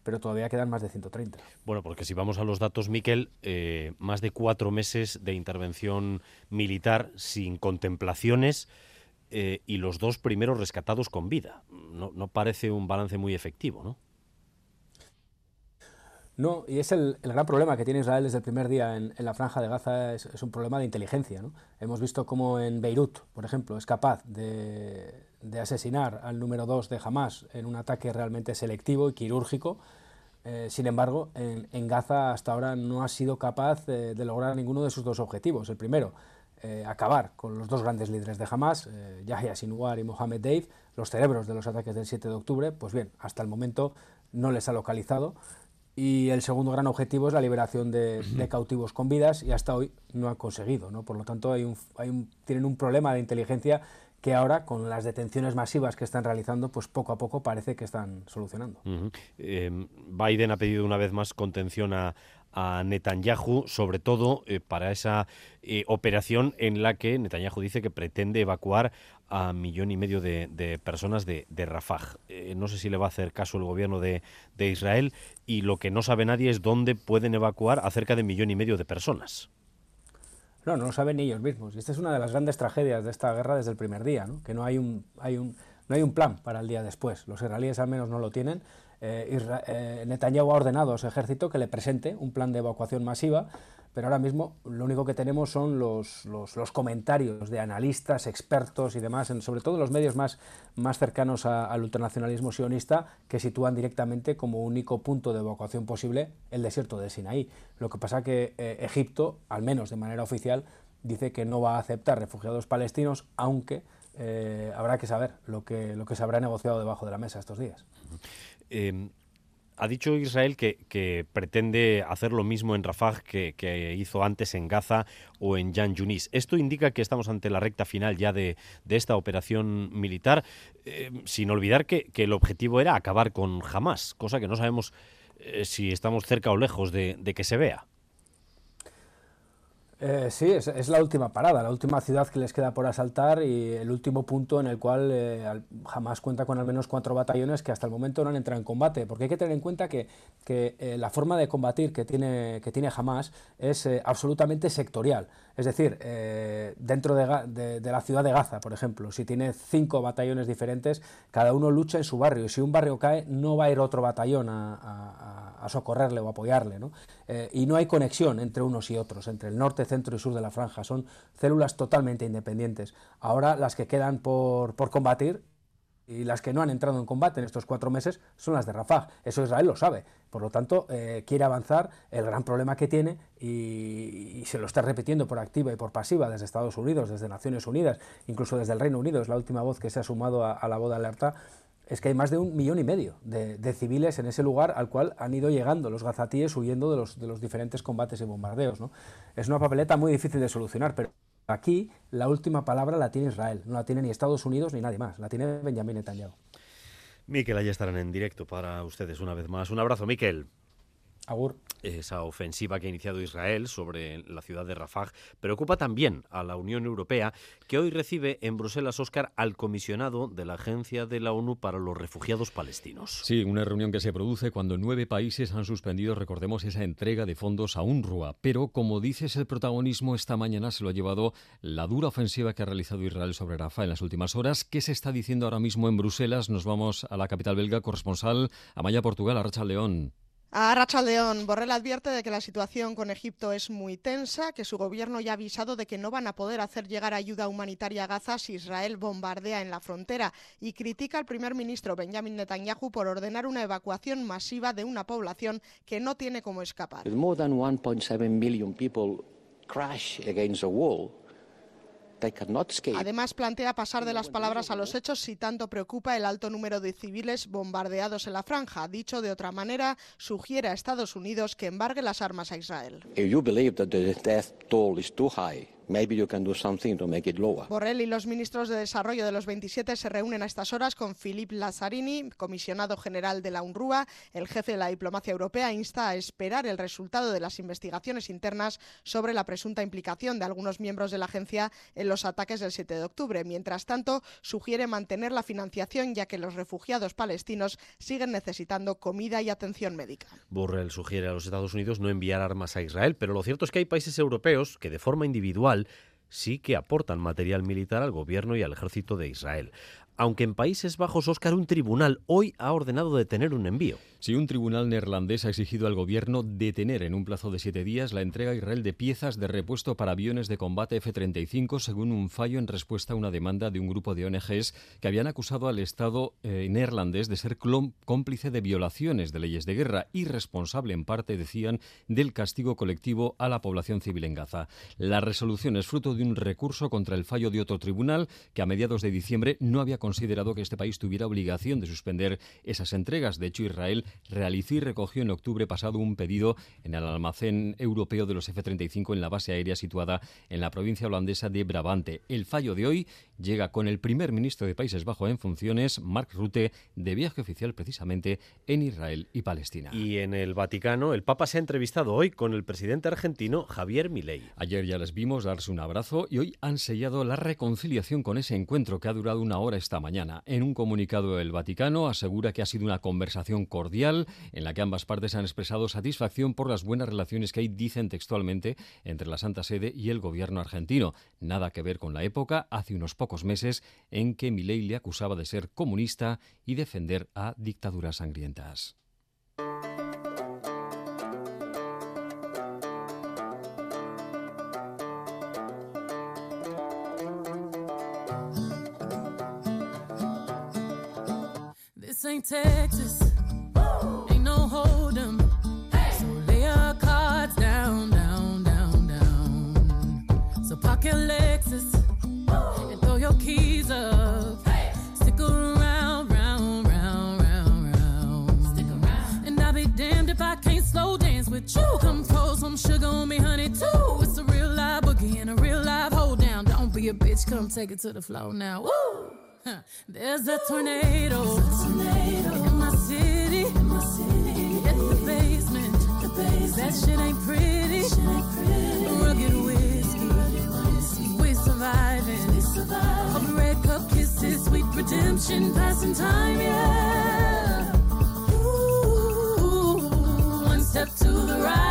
pero todavía quedan más de 130. Bueno, porque si vamos a los datos, Miquel, más de cuatro meses de intervención militar sin contemplaciones eh, y los dos primeros rescatados con vida. No, parece un balance muy efectivo, ¿no? No, y es el, gran problema que tiene Israel desde el primer día en, la franja de Gaza, es, un problema de inteligencia. ¿no? Hemos visto cómo en Beirut, por ejemplo, es capaz de, asesinar al número dos de Hamas en un ataque realmente selectivo y quirúrgico. Eh, sin embargo, en, Gaza hasta ahora no ha sido capaz de lograr ninguno de sus dos objetivos. El primero, eh, acabar con los dos grandes líderes de Hamas, eh, Yahya Sinwar y Mohamed Deif, los cerebros de los ataques del 7 de octubre. Pues bien, hasta el momento no les ha localizado. Y el segundo gran objetivo es la liberación de, cautivos con vidas y hasta hoy no ha conseguido. ¿no? Por lo tanto, hay hay tienen un problema de inteligencia que ahora con las detenciones masivas que están realizando, pues poco a poco parece que están solucionando. Eh, Biden ha pedido una vez más contención a, Netanyahu, sobre todo eh, para esa eh, operación en la que Netanyahu dice que pretende evacuar a millón y medio de, personas de, Rafah. no sé si le va a hacer caso el gobierno de, de Israel y lo que no sabe nadie es dónde pueden evacuar a cerca de millón y medio de personas. No, no lo saben ellos mismos. Y esta es una de las grandes tragedias de esta guerra desde el primer día, ¿no? que no hay, un, hay un, no hay un plan para el día después. Los israelíes al menos no lo tienen. Eh, eh, Netanyahu ha ordenado a su ejército que le presente un plan de evacuación masiva pero ahora mismo lo único que tenemos son los, los, comentarios de analistas, expertos y demás, sobre todo los medios más, más cercanos al ultranacionalismo sionista, que sitúan directamente como único punto de evacuación posible el desierto de Sinaí. Lo que pasa que eh, Egipto, al menos de manera oficial, dice que no va a aceptar refugiados palestinos, aunque habrá que saber lo que, lo que se habrá negociado debajo de la mesa estos días. Em, ha dicho Israel que, pretende hacer lo mismo en Rafah que, hizo antes en Gaza o en Jan Yunis. Esto indica que estamos ante la recta final ya de, esta operación militar, eh, sin olvidar que, el objetivo era acabar con Hamas, cosa que no sabemos eh, si estamos cerca o lejos de que se vea. Eh, sí, es, la última parada, la última ciudad que les queda por asaltar y el último punto en el cual eh, jamás cuenta con al menos cuatro batallones que hasta el momento no han entrado en combate. Porque hay que tener en cuenta que, eh, la forma de combatir que tiene, que tiene Hamas es absolutamente sectorial. Es decir, dentro de, la ciudad de Gaza, por ejemplo, si tiene cinco batallones diferentes, cada uno lucha en su barrio y si un barrio cae, no va a ir otro batallón a, socorrerle o apoyarle. y no hay conexión entre unos y otros, entre el norte, centro y sur de la franja. Son células totalmente independientes. Ahora las que quedan por, por combatir y las que no han entrado en combate en estos cuatro meses son las de Rafah. Eso Israel lo sabe. Por lo tanto, eh, quiere avanzar. El gran problema que tiene, y, se lo está repitiendo por activa y por pasiva desde Estados Unidos, desde Naciones Unidas, incluso desde el Reino Unido, es la última voz que se ha sumado a, a la voz de alerta, es que hay más de un millón y medio de, civiles en ese lugar al cual han ido llegando los gazatíes huyendo de los, de los diferentes combates y bombardeos. ¿no? Es una papeleta muy difícil de solucionar, pero aquí la última palabra la tiene Israel, no la tiene ni Estados Unidos ni nadie más, la tiene Benjamin Netanyahu. Miquel, ahí estarán en directo para ustedes una vez más. Un abrazo, Miquel. Agur. Esa ofensiva que ha iniciado Israel sobre la ciudad de Rafah preocupa también a la Unión Europea, que hoy recibe en Bruselas, Oscar, al comisionado de la Agencia de la ONU para los Refugiados Palestinos. Sí, una reunión que se produce cuando nueve países han suspendido, recordemos, esa entrega de fondos a UNRWA. Pero, como dices, el protagonismo esta mañana se lo ha llevado la dura ofensiva que ha realizado Israel sobre Rafah en las últimas horas. ¿Qué se está diciendo ahora mismo en Bruselas? Nos vamos a la capital belga, corresponsal Amaya Portugal, a Racha León. A Racha León, Borrell advierte de que la situación con Egipto es muy tensa, que su gobierno ya ha avisado de que no van a poder hacer llegar ayuda humanitaria a Gaza si Israel bombardea en la frontera y critica al primer ministro Benjamin Netanyahu por ordenar una evacuación masiva de una población que no tiene cómo escapar. Además, plantea pasar de las palabras a los hechos si tanto preocupa el alto número de civiles bombardeados en la franja. Dicho de otra manera, sugiere a Estados Unidos que embargue las armas a Israel. Borrell y los ministros de Desarrollo de los 27 se reúnen a estas horas con Philippe Lazzarini, comisionado general de la UNRWA. El jefe de la diplomacia europea insta a esperar el resultado de las investigaciones internas sobre la presunta implicación de algunos miembros de la agencia en los ataques del 7 de octubre. Mientras tanto, sugiere mantener la financiación ya que los refugiados palestinos siguen necesitando comida y atención médica. Borrell sugiere a los Estados Unidos no enviar armas a Israel, pero lo cierto es que hay países europeos que de forma individual sí que aportan material militar al gobierno y al ejército de Israel aunque en Países Bajos, Oscar, un tribunal hoy ha ordenado detener un envío. Sí, un tribunal neerlandés ha exigido al gobierno detener en un plazo de siete días la entrega a Israel de piezas de repuesto para aviones de combate F-35, según un fallo en respuesta a una demanda de un grupo de ONGs que habían acusado al Estado eh, neerlandés de ser cómplice de violaciones de leyes de guerra y responsable en parte, decían, del castigo colectivo a la población civil en Gaza. La resolución es fruto de un recurso contra el fallo de otro tribunal que a mediados de diciembre no había considerado que este país tuviera obligación de suspender esas entregas. De hecho, Israel realizó y recogió en octubre pasado un pedido en el almacén europeo de los F-35 en la base aérea situada en la provincia holandesa de Brabante. El fallo de hoy llega con el primer ministro de Países Bajos en funciones, Mark Rutte, de viaje oficial precisamente en Israel y Palestina. Y en el Vaticano, el Papa se ha entrevistado hoy con el presidente argentino Javier Milei. Ayer ya les vimos darse un abrazo y hoy han sellado la reconciliación con ese encuentro que ha durado una hora esta mañana. En un comunicado el Vaticano asegura que ha sido una conversación cordial en la que ambas partes han expresado satisfacción por las buenas relaciones que hay, dicen textualmente, entre la Santa Sede y el gobierno argentino. Nada que ver con la época, hace unos pocos meses, en que Milei le acusaba de ser comunista y defender a dictaduras sangrientas. Take it to the floor now. Woo! (laughs) There's a tornado, In, my city. in city. the basement. Basement. That shit ain't pretty. Pretty. Rugged whiskey. We surviving. Surviving. red cup kisses, sweet redemption, passing time, yeah. Ooh, one step to the right.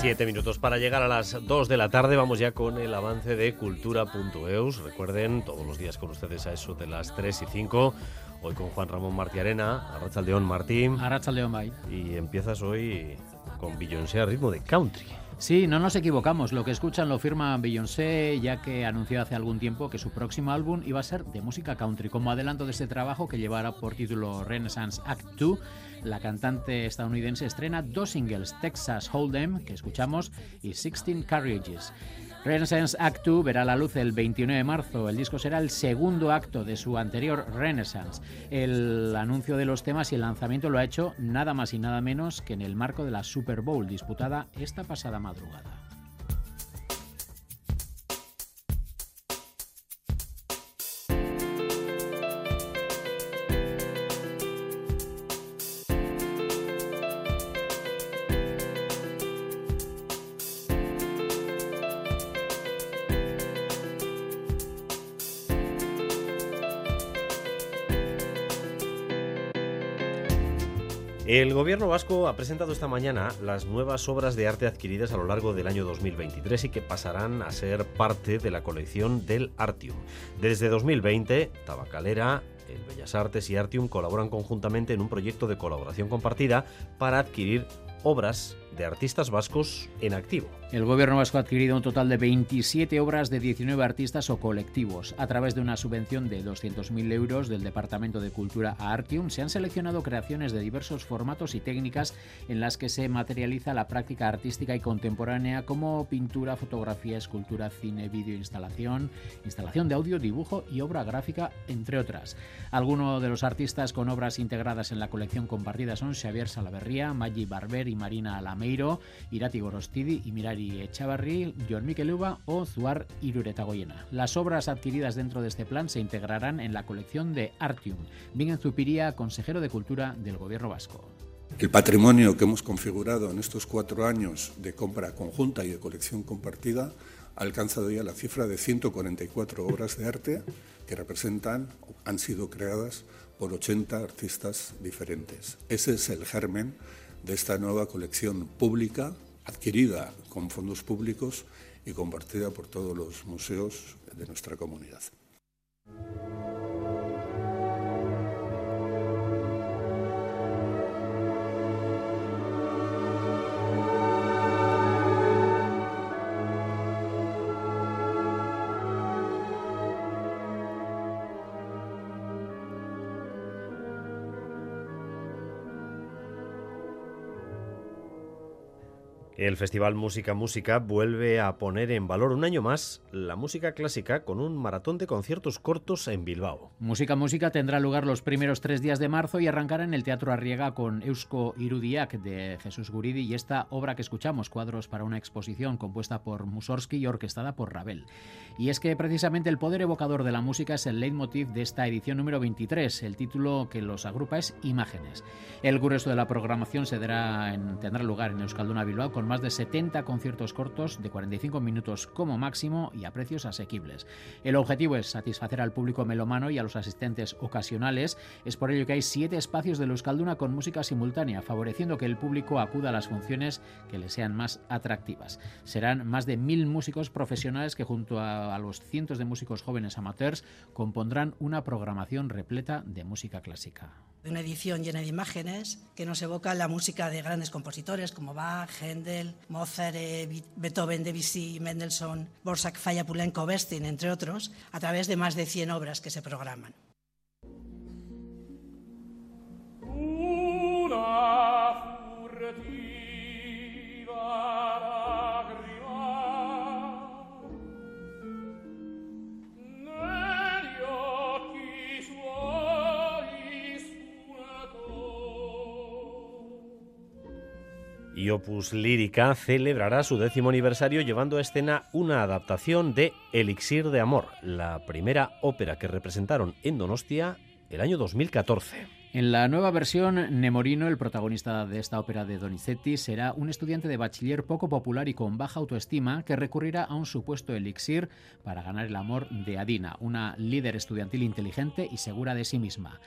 Siete minutos para llegar a las dos de la tarde. Vamos ya con el avance de cultura.eus. Recuerden, todos los días con ustedes a eso de las 3 y 5. Hoy con Juan Ramón Martiarena, Arrachaldeón Martín. Arrachaldeón Bay. Y empiezas hoy con Beyoncé a ritmo de country. Sí, no nos equivocamos. Lo que escuchan lo firma Beyoncé, ya que anunció hace algún tiempo que su próximo álbum iba a ser de música country, como adelanto de este trabajo que llevará por título Renaissance Act 2 la cantante estadounidense estrena dos singles, Texas Hold'em, que escuchamos, y 16 Carriages. Renaissance Act 2 verá la luz el 29 de marzo. El disco será el segundo acto de su anterior Renaissance. El anuncio de los temas y el lanzamiento lo ha hecho nada más y nada menos que en el marco de la Super Bowl disputada esta pasada madrugada. El gobierno vasco ha presentado esta mañana las nuevas obras de arte adquiridas a lo largo del año 2023 y que pasarán a ser parte de la colección del Artium. Desde 2020, Tabacalera, el Bellas Artes y Artium colaboran conjuntamente en un proyecto de colaboración compartida para adquirir obras de artistas vascos en activo. El gobierno vasco ha adquirido un total de 27 obras de 19 artistas o colectivos. A través de una subvención de 200.000 euros del Departamento de Cultura a Artium, se han seleccionado creaciones de diversos formatos y técnicas en las que se materializa la práctica artística y contemporánea como pintura, fotografía, escultura, cine, vídeo, instalación, instalación de audio, dibujo y obra gráfica, entre otras. Algunos de los artistas con obras integradas en la colección compartida son Xavier Salaverría, Maggi Barber Marina Alameiro, Irati Gorostidi y Mirari Echavarri, John Miquel Uva o Zuar Iruretagoyena. Las obras adquiridas dentro de este plan se integrarán en la colección de Artium. Miguel Zupiría, consejero de Cultura del Gobierno Vasco. El patrimonio que hemos configurado en estos cuatro años de compra conjunta y de colección compartida ha alcanzado ya la cifra de 144 obras de arte que representan, han sido creadas por 80 artistas diferentes. Ese es el germen de esta nueva colección pública adquirida con fondos públicos y compartida por todos los museos de nuestra comunidad. El Festival Música Música vuelve a poner en valor un año más la música clásica con un maratón de conciertos cortos en Bilbao. Música Música tendrá lugar los primeros tres días de marzo y arrancará en el Teatro Arriega con Eusko Irudiak de Jesús Guridi y esta obra que escuchamos, Cuadros para una exposición compuesta por Mussorgsky y orquestada por Ravel. Y es que precisamente el poder evocador de la música es el leitmotiv de esta edición número 23. El título que los agrupa es Imágenes. El grueso de la programación se dará en, tendrá lugar en Euskalduna Bilbao con más de 70 conciertos cortos de 45 minutos como máximo y a precios asequibles. El objetivo es satisfacer al público melomano y a los asistentes ocasionales. Es por ello que hay siete espacios de Euskalduna con música simultánea, favoreciendo que el público acuda a las funciones que le sean más atractivas. Serán más de mil músicos profesionales que junto a, a los cientos de músicos jóvenes amateurs compondrán una programación repleta de música clásica de una edición llena de imágenes que nos evoca la música de grandes compositores como Bach, Händel, Mozart, eh, Beethoven, Debussy, Mendelssohn, Borsak, Fayapulenko, Bestin, entre otros, a través de más de 100 obras que se programan. Y Opus Lírica celebrará su décimo aniversario llevando a escena una adaptación de Elixir de Amor, la primera ópera que representaron en Donostia el año 2014. En la nueva versión, Nemorino, el protagonista de esta ópera de Donizetti, será un estudiante de bachiller poco popular y con baja autoestima que recurrirá a un supuesto elixir para ganar el amor de Adina, una líder estudiantil inteligente y segura de sí misma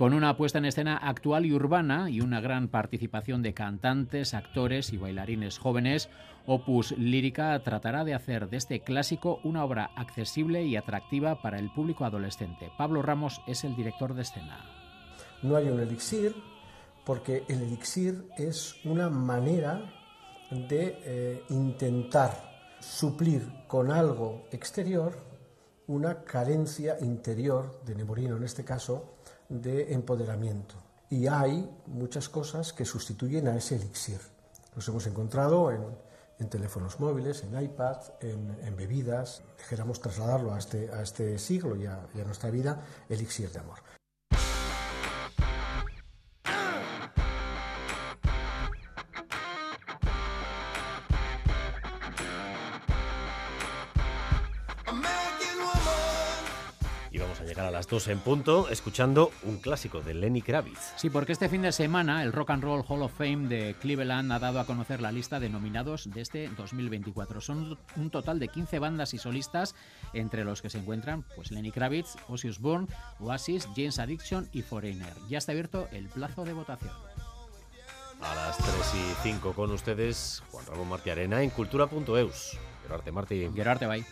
con una puesta en escena actual y urbana y una gran participación de cantantes, actores y bailarines jóvenes, Opus Lírica tratará de hacer de este clásico una obra accesible y atractiva para el público adolescente. Pablo Ramos es el director de escena. No hay un elixir porque el elixir es una manera de eh, intentar suplir con algo exterior una carencia interior, de Nemorino en este caso, de empoderamiento. Y hay muchas cosas que sustituyen a ese elixir. Los hemos encontrado en, en teléfonos móviles, en iPad, en, bebidas. Dijéramos trasladarlo a este, a este siglo y a, y a nuestra vida, elixir de amor. 2 en punto, escuchando un clásico de Lenny Kravitz. Sí, porque este fin de semana el Rock and Roll Hall of Fame de Cleveland ha dado a conocer la lista de nominados de este 2024. Son un total de 15 bandas y solistas, entre los que se encuentran pues Lenny Kravitz, Ozzy Osbourne, Oasis, James Addiction y Foreigner. Ya está abierto el plazo de votación. A las 3 y 5 con ustedes, Juan Ramón Martí Arena en cultura.eus. Gerarte Martí. Gerarte, bye.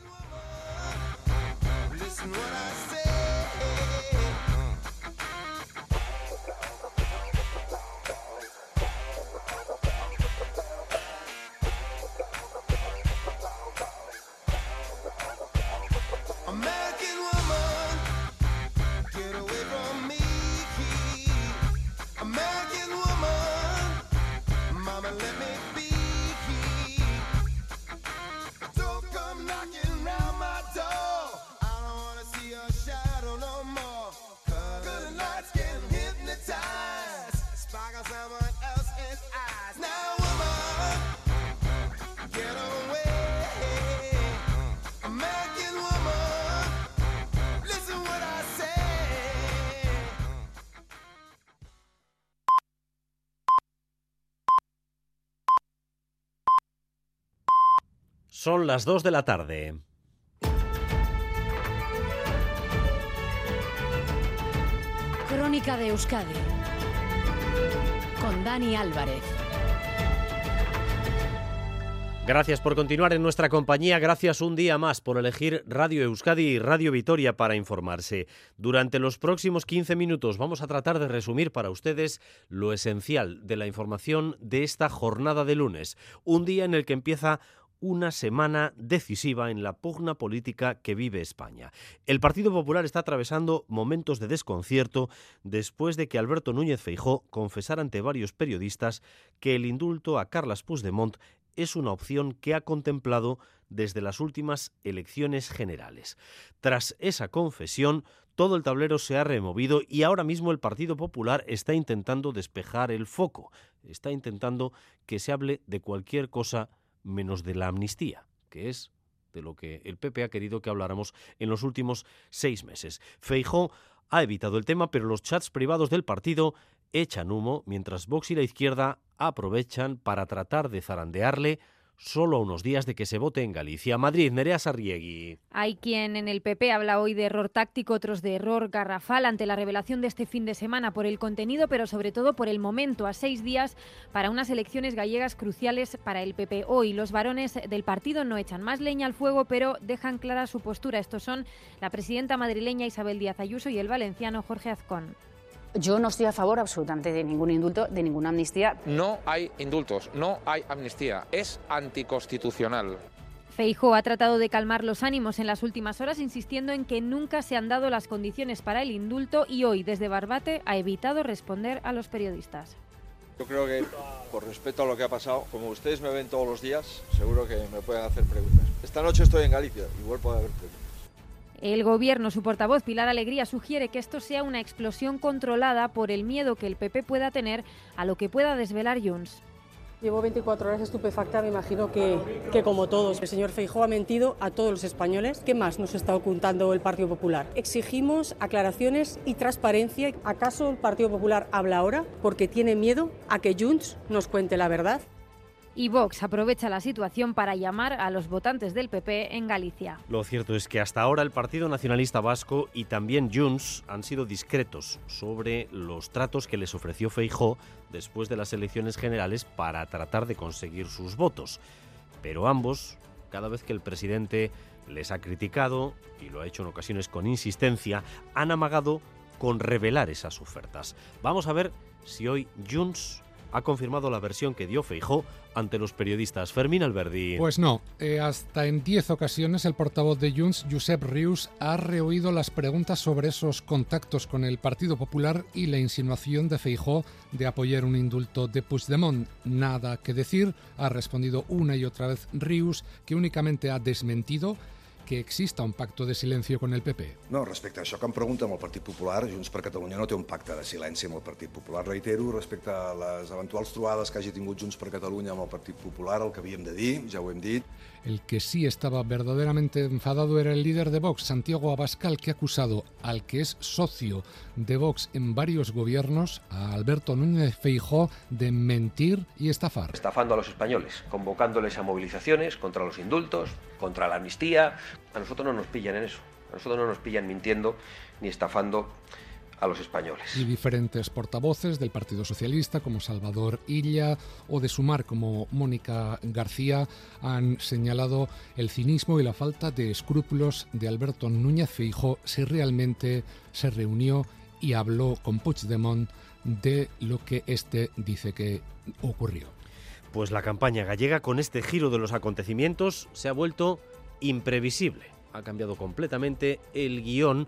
Las 2 de la tarde. Crónica de Euskadi con Dani Álvarez. Gracias por continuar en nuestra compañía, gracias un día más por elegir Radio Euskadi y Radio Vitoria para informarse. Durante los próximos 15 minutos vamos a tratar de resumir para ustedes lo esencial de la información de esta jornada de lunes, un día en el que empieza una semana decisiva en la pugna política que vive España. El Partido Popular está atravesando momentos de desconcierto después de que Alberto Núñez Feijó confesara ante varios periodistas que el indulto a Carles Puigdemont es una opción que ha contemplado desde las últimas elecciones generales. Tras esa confesión, todo el tablero se ha removido y ahora mismo el Partido Popular está intentando despejar el foco, está intentando que se hable de cualquier cosa menos de la amnistía, que es de lo que el PP ha querido que habláramos en los últimos seis meses. Feijó ha evitado el tema, pero los chats privados del partido echan humo, mientras Vox y la izquierda aprovechan para tratar de zarandearle solo unos días de que se vote en Galicia. Madrid, Nerea Sarriegui. Hay quien en el PP habla hoy de error táctico, otros de error garrafal ante la revelación de este fin de semana por el contenido, pero sobre todo por el momento, a seis días para unas elecciones gallegas cruciales para el PP. Hoy los varones del partido no echan más leña al fuego, pero dejan clara su postura. Estos son la presidenta madrileña Isabel Díaz Ayuso y el valenciano Jorge Azcón. Yo no estoy a favor absolutamente de ningún indulto, de ninguna amnistía. No hay indultos, no hay amnistía. Es anticonstitucional. Feijóo ha tratado de calmar los ánimos en las últimas horas, insistiendo en que nunca se han dado las condiciones para el indulto y hoy, desde Barbate, ha evitado responder a los periodistas. Yo creo que, por respeto a lo que ha pasado, como ustedes me ven todos los días, seguro que me pueden hacer preguntas. Esta noche estoy en Galicia, igual puede haber preguntas. El gobierno, su portavoz Pilar Alegría, sugiere que esto sea una explosión controlada por el miedo que el PP pueda tener a lo que pueda desvelar Junts. Llevo 24 horas estupefacta, me imagino que, que como todos. El señor Feijóo ha mentido a todos los españoles. ¿Qué más nos está ocultando el Partido Popular? Exigimos aclaraciones y transparencia. ¿Acaso el Partido Popular habla ahora porque tiene miedo a que Junts nos cuente la verdad? Y Vox aprovecha la situación para llamar a los votantes del PP en Galicia. Lo cierto es que hasta ahora el Partido Nacionalista Vasco y también Junts han sido discretos sobre los tratos que les ofreció Feijó después de las elecciones generales para tratar de conseguir sus votos. Pero ambos, cada vez que el presidente les ha criticado, y lo ha hecho en ocasiones con insistencia, han amagado con revelar esas ofertas. Vamos a ver si hoy Junts ha confirmado la versión que dio Feijó ante los periodistas. Fermín Alberdi. Pues no, eh, hasta en 10 ocasiones el portavoz de Junts, Josep Rius, ha reoído las preguntas sobre esos contactos con el Partido Popular y la insinuación de Feijó de apoyar un indulto de Puigdemont. Nada que decir, ha respondido una y otra vez Rius, que únicamente ha desmentido que exista un pacto de silencio con el PP. No, respecte a això que em pregunta amb el Partit Popular, Junts per Catalunya no té un pacte de silenci amb el Partit Popular. Reitero, respecte a les eventuals trobades que hagi tingut Junts per Catalunya amb el Partit Popular, el que havíem de dir, ja ho hem dit. El que sí estaba verdaderamente enfadado era el líder de Vox, Santiago Abascal, que ha acusado al que es socio de Vox en varios gobiernos, a Alberto Núñez Feijó, de mentir y estafar. Estafando a los españoles, convocándoles a movilizaciones contra los indultos, contra la amnistía. A nosotros no nos pillan en eso. A nosotros no nos pillan mintiendo ni estafando a los españoles. Y diferentes portavoces del Partido Socialista, como Salvador Illa, o de Sumar, como Mónica García, han señalado el cinismo y la falta de escrúpulos de Alberto Núñez Feijóo si realmente se reunió y habló con Puigdemont de lo que éste dice que ocurrió. Pues la campaña gallega, con este giro de los acontecimientos, se ha vuelto imprevisible. Ha cambiado completamente el guion,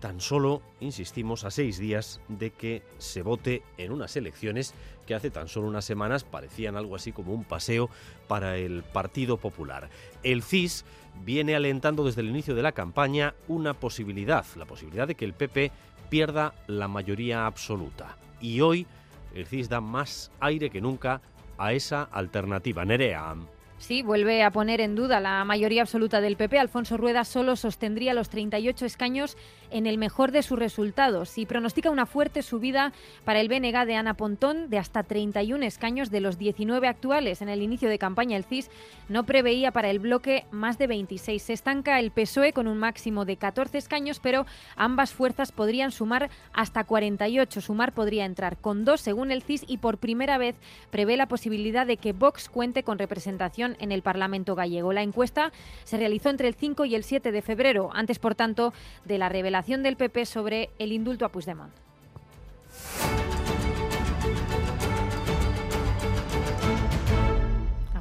tan solo, insistimos, a seis días de que se vote en unas elecciones que hace tan solo unas semanas parecían algo así como un paseo para el Partido Popular. El CIS viene alentando desde el inicio de la campaña una posibilidad, la posibilidad de que el PP pierda la mayoría absoluta. Y hoy el CIS da más aire que nunca a esa alternativa. Nerea. Sí, vuelve a poner en duda la mayoría absoluta del PP. Alfonso Rueda solo sostendría los 38 escaños en el mejor de sus resultados y pronostica una fuerte subida para el BNG de Ana Pontón de hasta 31 escaños de los 19 actuales. En el inicio de campaña el CIS no preveía para el bloque más de 26. Se estanca el PSOE con un máximo de 14 escaños, pero ambas fuerzas podrían sumar hasta 48. Sumar podría entrar con dos según el CIS y por primera vez prevé la posibilidad de que Vox cuente con representación en el Parlamento gallego. La encuesta se realizó entre el 5 y el 7 de febrero, antes, por tanto, de la revelación del PP sobre el indulto a Puigdemont.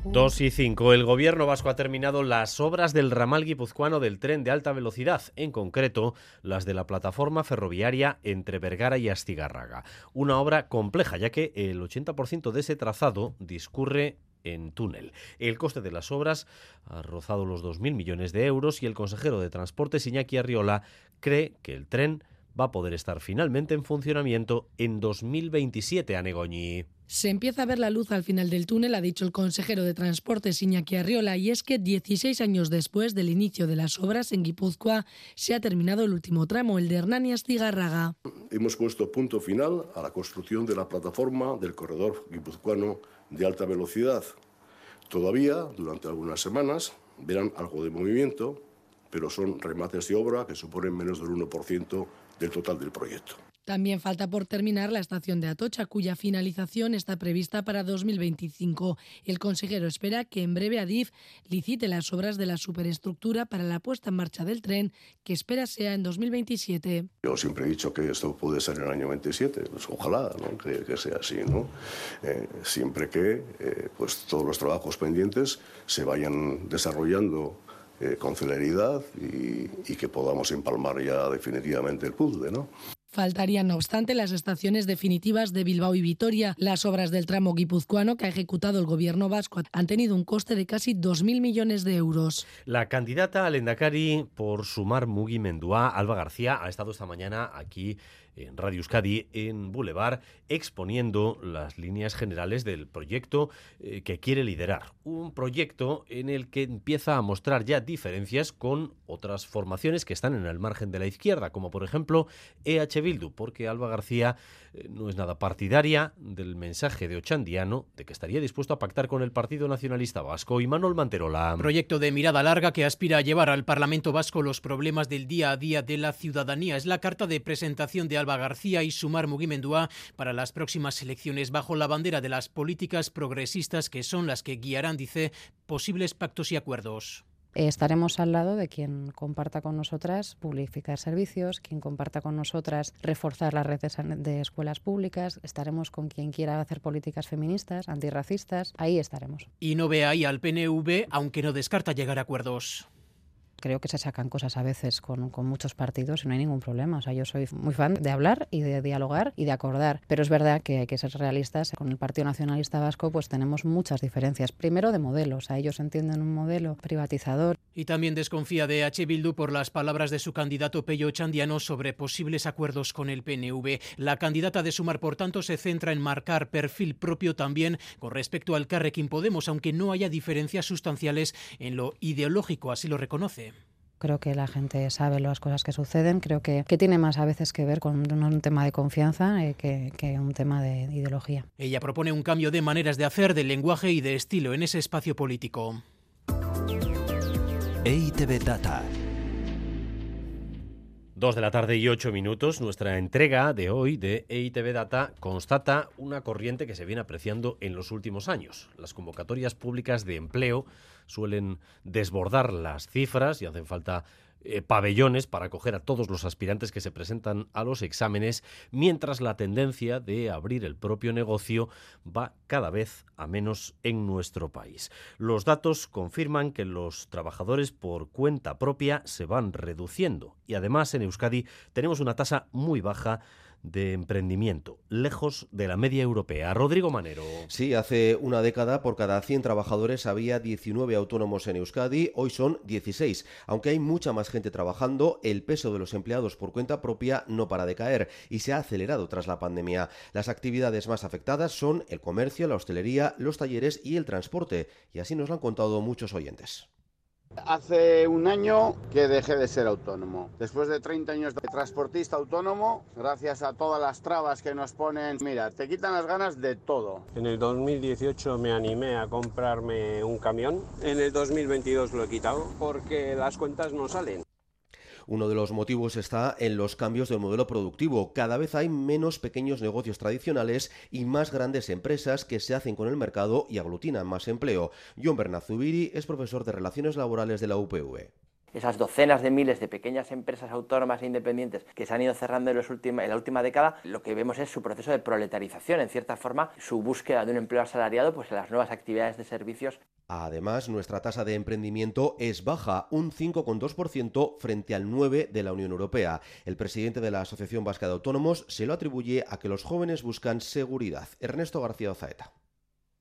Dos y cinco. El gobierno vasco ha terminado las obras del ramal guipuzcoano del tren de alta velocidad, en concreto las de la plataforma ferroviaria entre Vergara y Astigarraga. Una obra compleja, ya que el 80% de ese trazado discurre en túnel. El coste de las obras ha rozado los 2.000 millones de euros y el consejero de Transportes Iñaki Arriola cree que el tren va a poder estar finalmente en funcionamiento en 2027 a Negoñi. Se empieza a ver la luz al final del túnel, ha dicho el consejero de Transportes Iñaki Arriola, y es que 16 años después del inicio de las obras en Guipúzcoa se ha terminado el último tramo, el de Hernani Astigarraga. Hemos puesto punto final a la construcción de la plataforma del corredor guipuzcoano de alta velocidad. Todavía, durante algunas semanas, verán algo de movimiento, pero son remates de obra que suponen menos del 1% del total del proyecto. También falta por terminar la estación de Atocha, cuya finalización está prevista para 2025. El consejero espera que en breve Adif licite las obras de la superestructura para la puesta en marcha del tren, que espera sea en 2027. Yo siempre he dicho que esto puede ser en el año 27, pues ojalá ¿no? que, que, sea así, ¿no? Eh, siempre que eh, pues todos los trabajos pendientes se vayan desarrollando eh, con celeridad y, y, que podamos empalmar ya definitivamente el puzzle, ¿no? Faltarían, no obstante, las estaciones definitivas de Bilbao y Vitoria. Las obras del tramo guipuzcoano que ha ejecutado el gobierno vasco han tenido un coste de casi 2.000 millones de euros. La candidata al Endacari por sumar Mugi Mendua, Alba García, ha estado esta mañana aquí en Radio Euskadi, en Boulevard, exponiendo las líneas generales del proyecto eh, que quiere liderar. Un proyecto en el que empieza a mostrar ya diferencias con otras formaciones que están en el margen de la izquierda, como por ejemplo EH Bildu, porque Alba García no es nada partidaria del mensaje de Ochandiano de que estaría dispuesto a pactar con el Partido Nacionalista Vasco y Manuel Manterola. Proyecto de mirada larga que aspira a llevar al Parlamento Vasco los problemas del día a día de la ciudadanía. Es la carta de presentación de Alba García y Sumar Mugimendua para las próximas elecciones bajo la bandera de las políticas progresistas que son las que guiarán, dice, posibles pactos y acuerdos. Estaremos al lado de quien comparta con nosotras publificar servicios, quien comparta con nosotras reforzar las redes de escuelas públicas, estaremos con quien quiera hacer políticas feministas, antirracistas, ahí estaremos. Y no ve ahí al PNV, aunque no descarta llegar a acuerdos creo que se sacan cosas a veces con, muchos partidos y no hay ningún problema. O sea, yo soy muy fan de hablar y de dialogar y de acordar, pero es verdad que hay que ser realistas. Con el Partido Nacionalista Vasco pues tenemos muchas diferencias. Primero de modelos, a ellos entienden un modelo privatizador. Y también desconfía de H. Bildu por las palabras de su candidato Pello Chandiano sobre posibles acuerdos con el PNV. La candidata de Sumar, por tanto, se centra en marcar perfil propio también con respecto al Carrequín Podemos, aunque no haya diferencias sustanciales en lo ideológico, así lo reconoce. Creo que la gente sabe las cosas que suceden. Creo que, que tiene más a veces que ver con un, un tema de confianza eh, que, que, un tema de ideología. Ella propone un cambio de maneras de hacer, de lenguaje y de estilo en ese espacio político. EITB Data. Dos de la tarde y ocho minutos, nuestra entrega de hoy de EITV Data constata una corriente que se viene apreciando en los últimos años. Las convocatorias públicas de empleo suelen desbordar las cifras y hacen falta eh, pabellones para acoger a todos los aspirantes que se presentan a los exámenes, mientras la tendencia de abrir el propio negocio va cada vez a menos en nuestro país. Los datos confirman que los trabajadores por cuenta propia se van reduciendo y además en Euskadi tenemos una tasa muy baja de emprendimiento, lejos de la media europea. Rodrigo Manero. Sí, hace una década por cada 100 trabajadores había 19 autónomos en Euskadi, hoy son 16. Aunque hay mucha más gente trabajando, el peso de los empleados por cuenta propia no para de caer y se ha acelerado tras la pandemia. Las actividades más afectadas son el comercio, la hostelería, los talleres y el transporte, y así nos lo han contado muchos oyentes. Hace un año que dejé de ser autónomo. Después de 30 años de transportista autónomo, gracias a todas las trabas que nos ponen, mira, te quitan las ganas de todo. En el 2018 me animé a comprarme un camión. En el 2022 lo he quitado porque las cuentas no salen. Uno de los motivos está en los cambios del modelo productivo. Cada vez hay menos pequeños negocios tradicionales y más grandes empresas que se hacen con el mercado y aglutinan más empleo. John Bernazubiri es profesor de Relaciones Laborales de la UPV esas docenas de miles de pequeñas empresas autónomas e independientes que se han ido cerrando en, la última década, lo que vemos es su proceso de proletarización, en cierta forma, su búsqueda de un empleo asalariado pues, en las nuevas actividades de servicios. Además, nuestra tasa de emprendimiento es baja, un 5,2% frente al 9% de la Unión Europea. El presidente de la Asociación Vasca de Autónomos se lo atribuye a que los jóvenes buscan seguridad. Ernesto García Ozaeta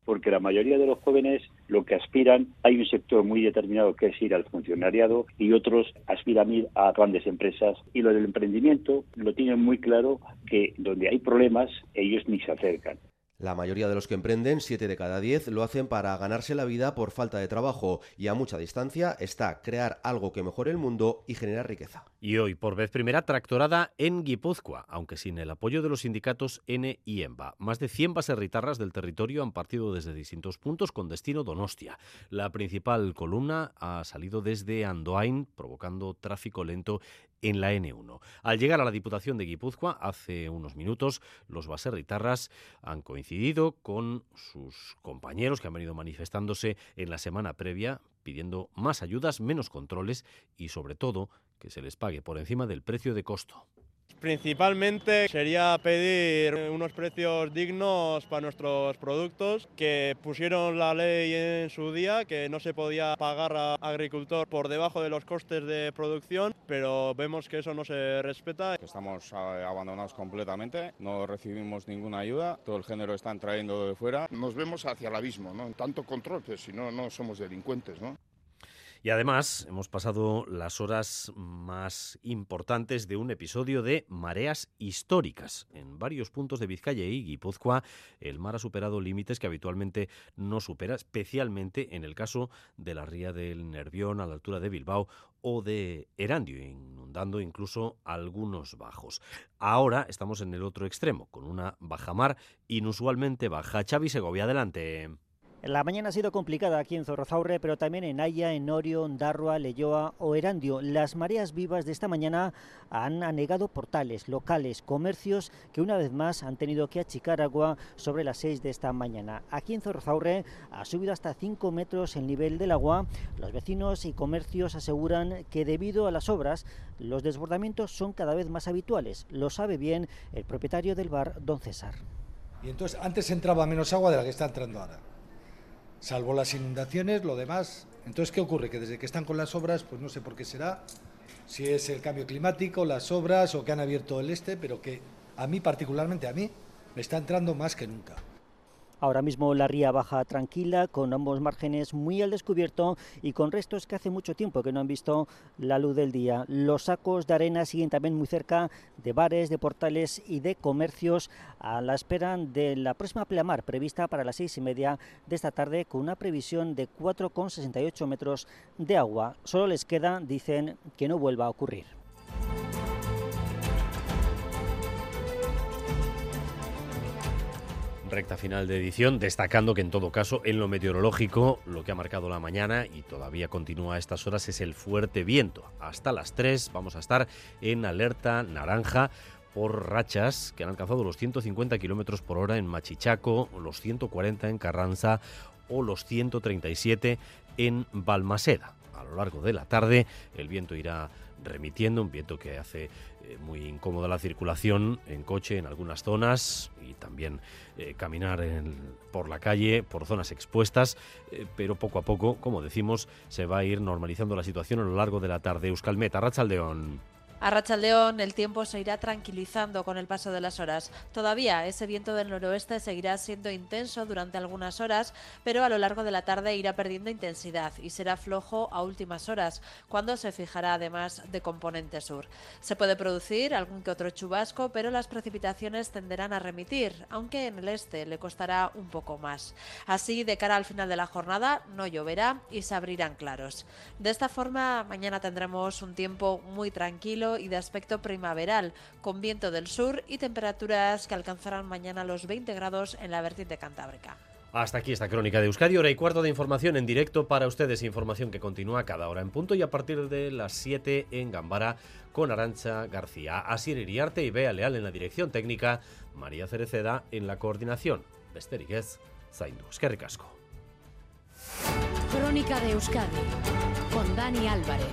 porque la mayoría de los jóvenes lo que aspiran, hay un sector muy determinado que es ir al funcionariado y otros aspiran ir a grandes empresas y lo del emprendimiento lo tienen muy claro que donde hay problemas ellos ni se acercan. La mayoría de los que emprenden, 7 de cada 10, lo hacen para ganarse la vida por falta de trabajo y a mucha distancia está crear algo que mejore el mundo y generar riqueza. Y hoy, por vez primera, tractorada en Guipúzcoa, aunque sin el apoyo de los sindicatos N y EMBA. Más de 100 baserritarras del territorio han partido desde distintos puntos con destino Donostia. La principal columna ha salido desde Andoain, provocando tráfico lento en la N1. Al llegar a la Diputación de Guipúzcoa hace unos minutos, los baserritarras han coincidido con sus compañeros que han venido manifestándose en la semana previa pidiendo más ayudas, menos controles y sobre todo que se les pague por encima del precio de costo. Principalmente sería pedir unos precios dignos para nuestros productos, que pusieron la ley en su día, que no se podía pagar a agricultor por debajo de los costes de producción, pero vemos que eso no se respeta. Estamos eh, abandonados completamente, no recibimos ninguna ayuda, todo el género está trayendo de fuera. Nos vemos hacia el abismo, ¿no? Tanto control, pues si no, no somos delincuentes, ¿no? Y además hemos pasado las horas más importantes de un episodio de mareas históricas. En varios puntos de Vizcaya y Guipúzcoa el mar ha superado límites que habitualmente no supera, especialmente en el caso de la ría del Nervión a la altura de Bilbao o de Erandio, inundando incluso algunos bajos. Ahora estamos en el otro extremo, con una bajamar inusualmente baja. Xavi Segovia, adelante. La mañana ha sido complicada aquí en Zorrozaurre, pero también en Haya, en Orio, Darroa, Leyoa o Erandio. Las mareas vivas de esta mañana han anegado portales, locales, comercios que una vez más han tenido que achicar agua sobre las 6 de esta mañana. Aquí en Zorrozaurre ha subido hasta 5 metros el nivel del agua. Los vecinos y comercios aseguran que debido a las obras los desbordamientos son cada vez más habituales. Lo sabe bien el propietario del bar, don César. Y entonces antes entraba menos agua de la que está entrando ahora salvo las inundaciones, lo demás. Entonces, ¿qué ocurre? Que desde que están con las obras, pues no sé por qué será, si es el cambio climático, las obras o que han abierto el este, pero que a mí particularmente, a mí, me está entrando más que nunca. Ahora mismo la ría baja tranquila, con ambos márgenes muy al descubierto y con restos que hace mucho tiempo que no han visto la luz del día. Los sacos de arena siguen también muy cerca de bares, de portales y de comercios a la espera de la próxima pleamar prevista para las seis y media de esta tarde con una previsión de 4,68 metros de agua. Solo les queda, dicen, que no vuelva a ocurrir. Recta final de edición, destacando que en todo caso en lo meteorológico lo que ha marcado la mañana y todavía continúa a estas horas es el fuerte viento. Hasta las 3 vamos a estar en alerta naranja por rachas que han alcanzado los 150 kilómetros por hora en Machichaco, los 140 en Carranza o los 137 en Balmaseda. A lo largo de la tarde el viento irá remitiendo, un viento que hace eh, muy incómoda la circulación en coche en algunas zonas y también eh, caminar por la calle, por zonas expuestas, eh, pero poco a poco, como decimos, se va a ir normalizando la situación a lo largo de la tarde. Euskalmet, Arrachaldeón. A Rachaldeón el tiempo se irá tranquilizando con el paso de las horas. Todavía ese viento del noroeste seguirá siendo intenso durante algunas horas, pero a lo largo de la tarde irá perdiendo intensidad y será flojo a últimas horas, cuando se fijará además de componente sur. Se puede producir algún que otro chubasco, pero las precipitaciones tenderán a remitir, aunque en el este le costará un poco más. Así, de cara al final de la jornada, no lloverá y se abrirán claros. De esta forma, mañana tendremos un tiempo muy tranquilo y de aspecto primaveral, con viento del sur y temperaturas que alcanzarán mañana los 20 grados en la vertiente cantábrica. Hasta aquí esta crónica de Euskadi, hora y cuarto de información en directo para ustedes, información que continúa cada hora en punto y a partir de las 7 en Gambara con Arancha García, Asier Iriarte y Bea Leal en la dirección técnica, María Cereceda en la coordinación. Besteriguez, Zaindu, Casco. Crónica de Euskadi con Dani Álvarez.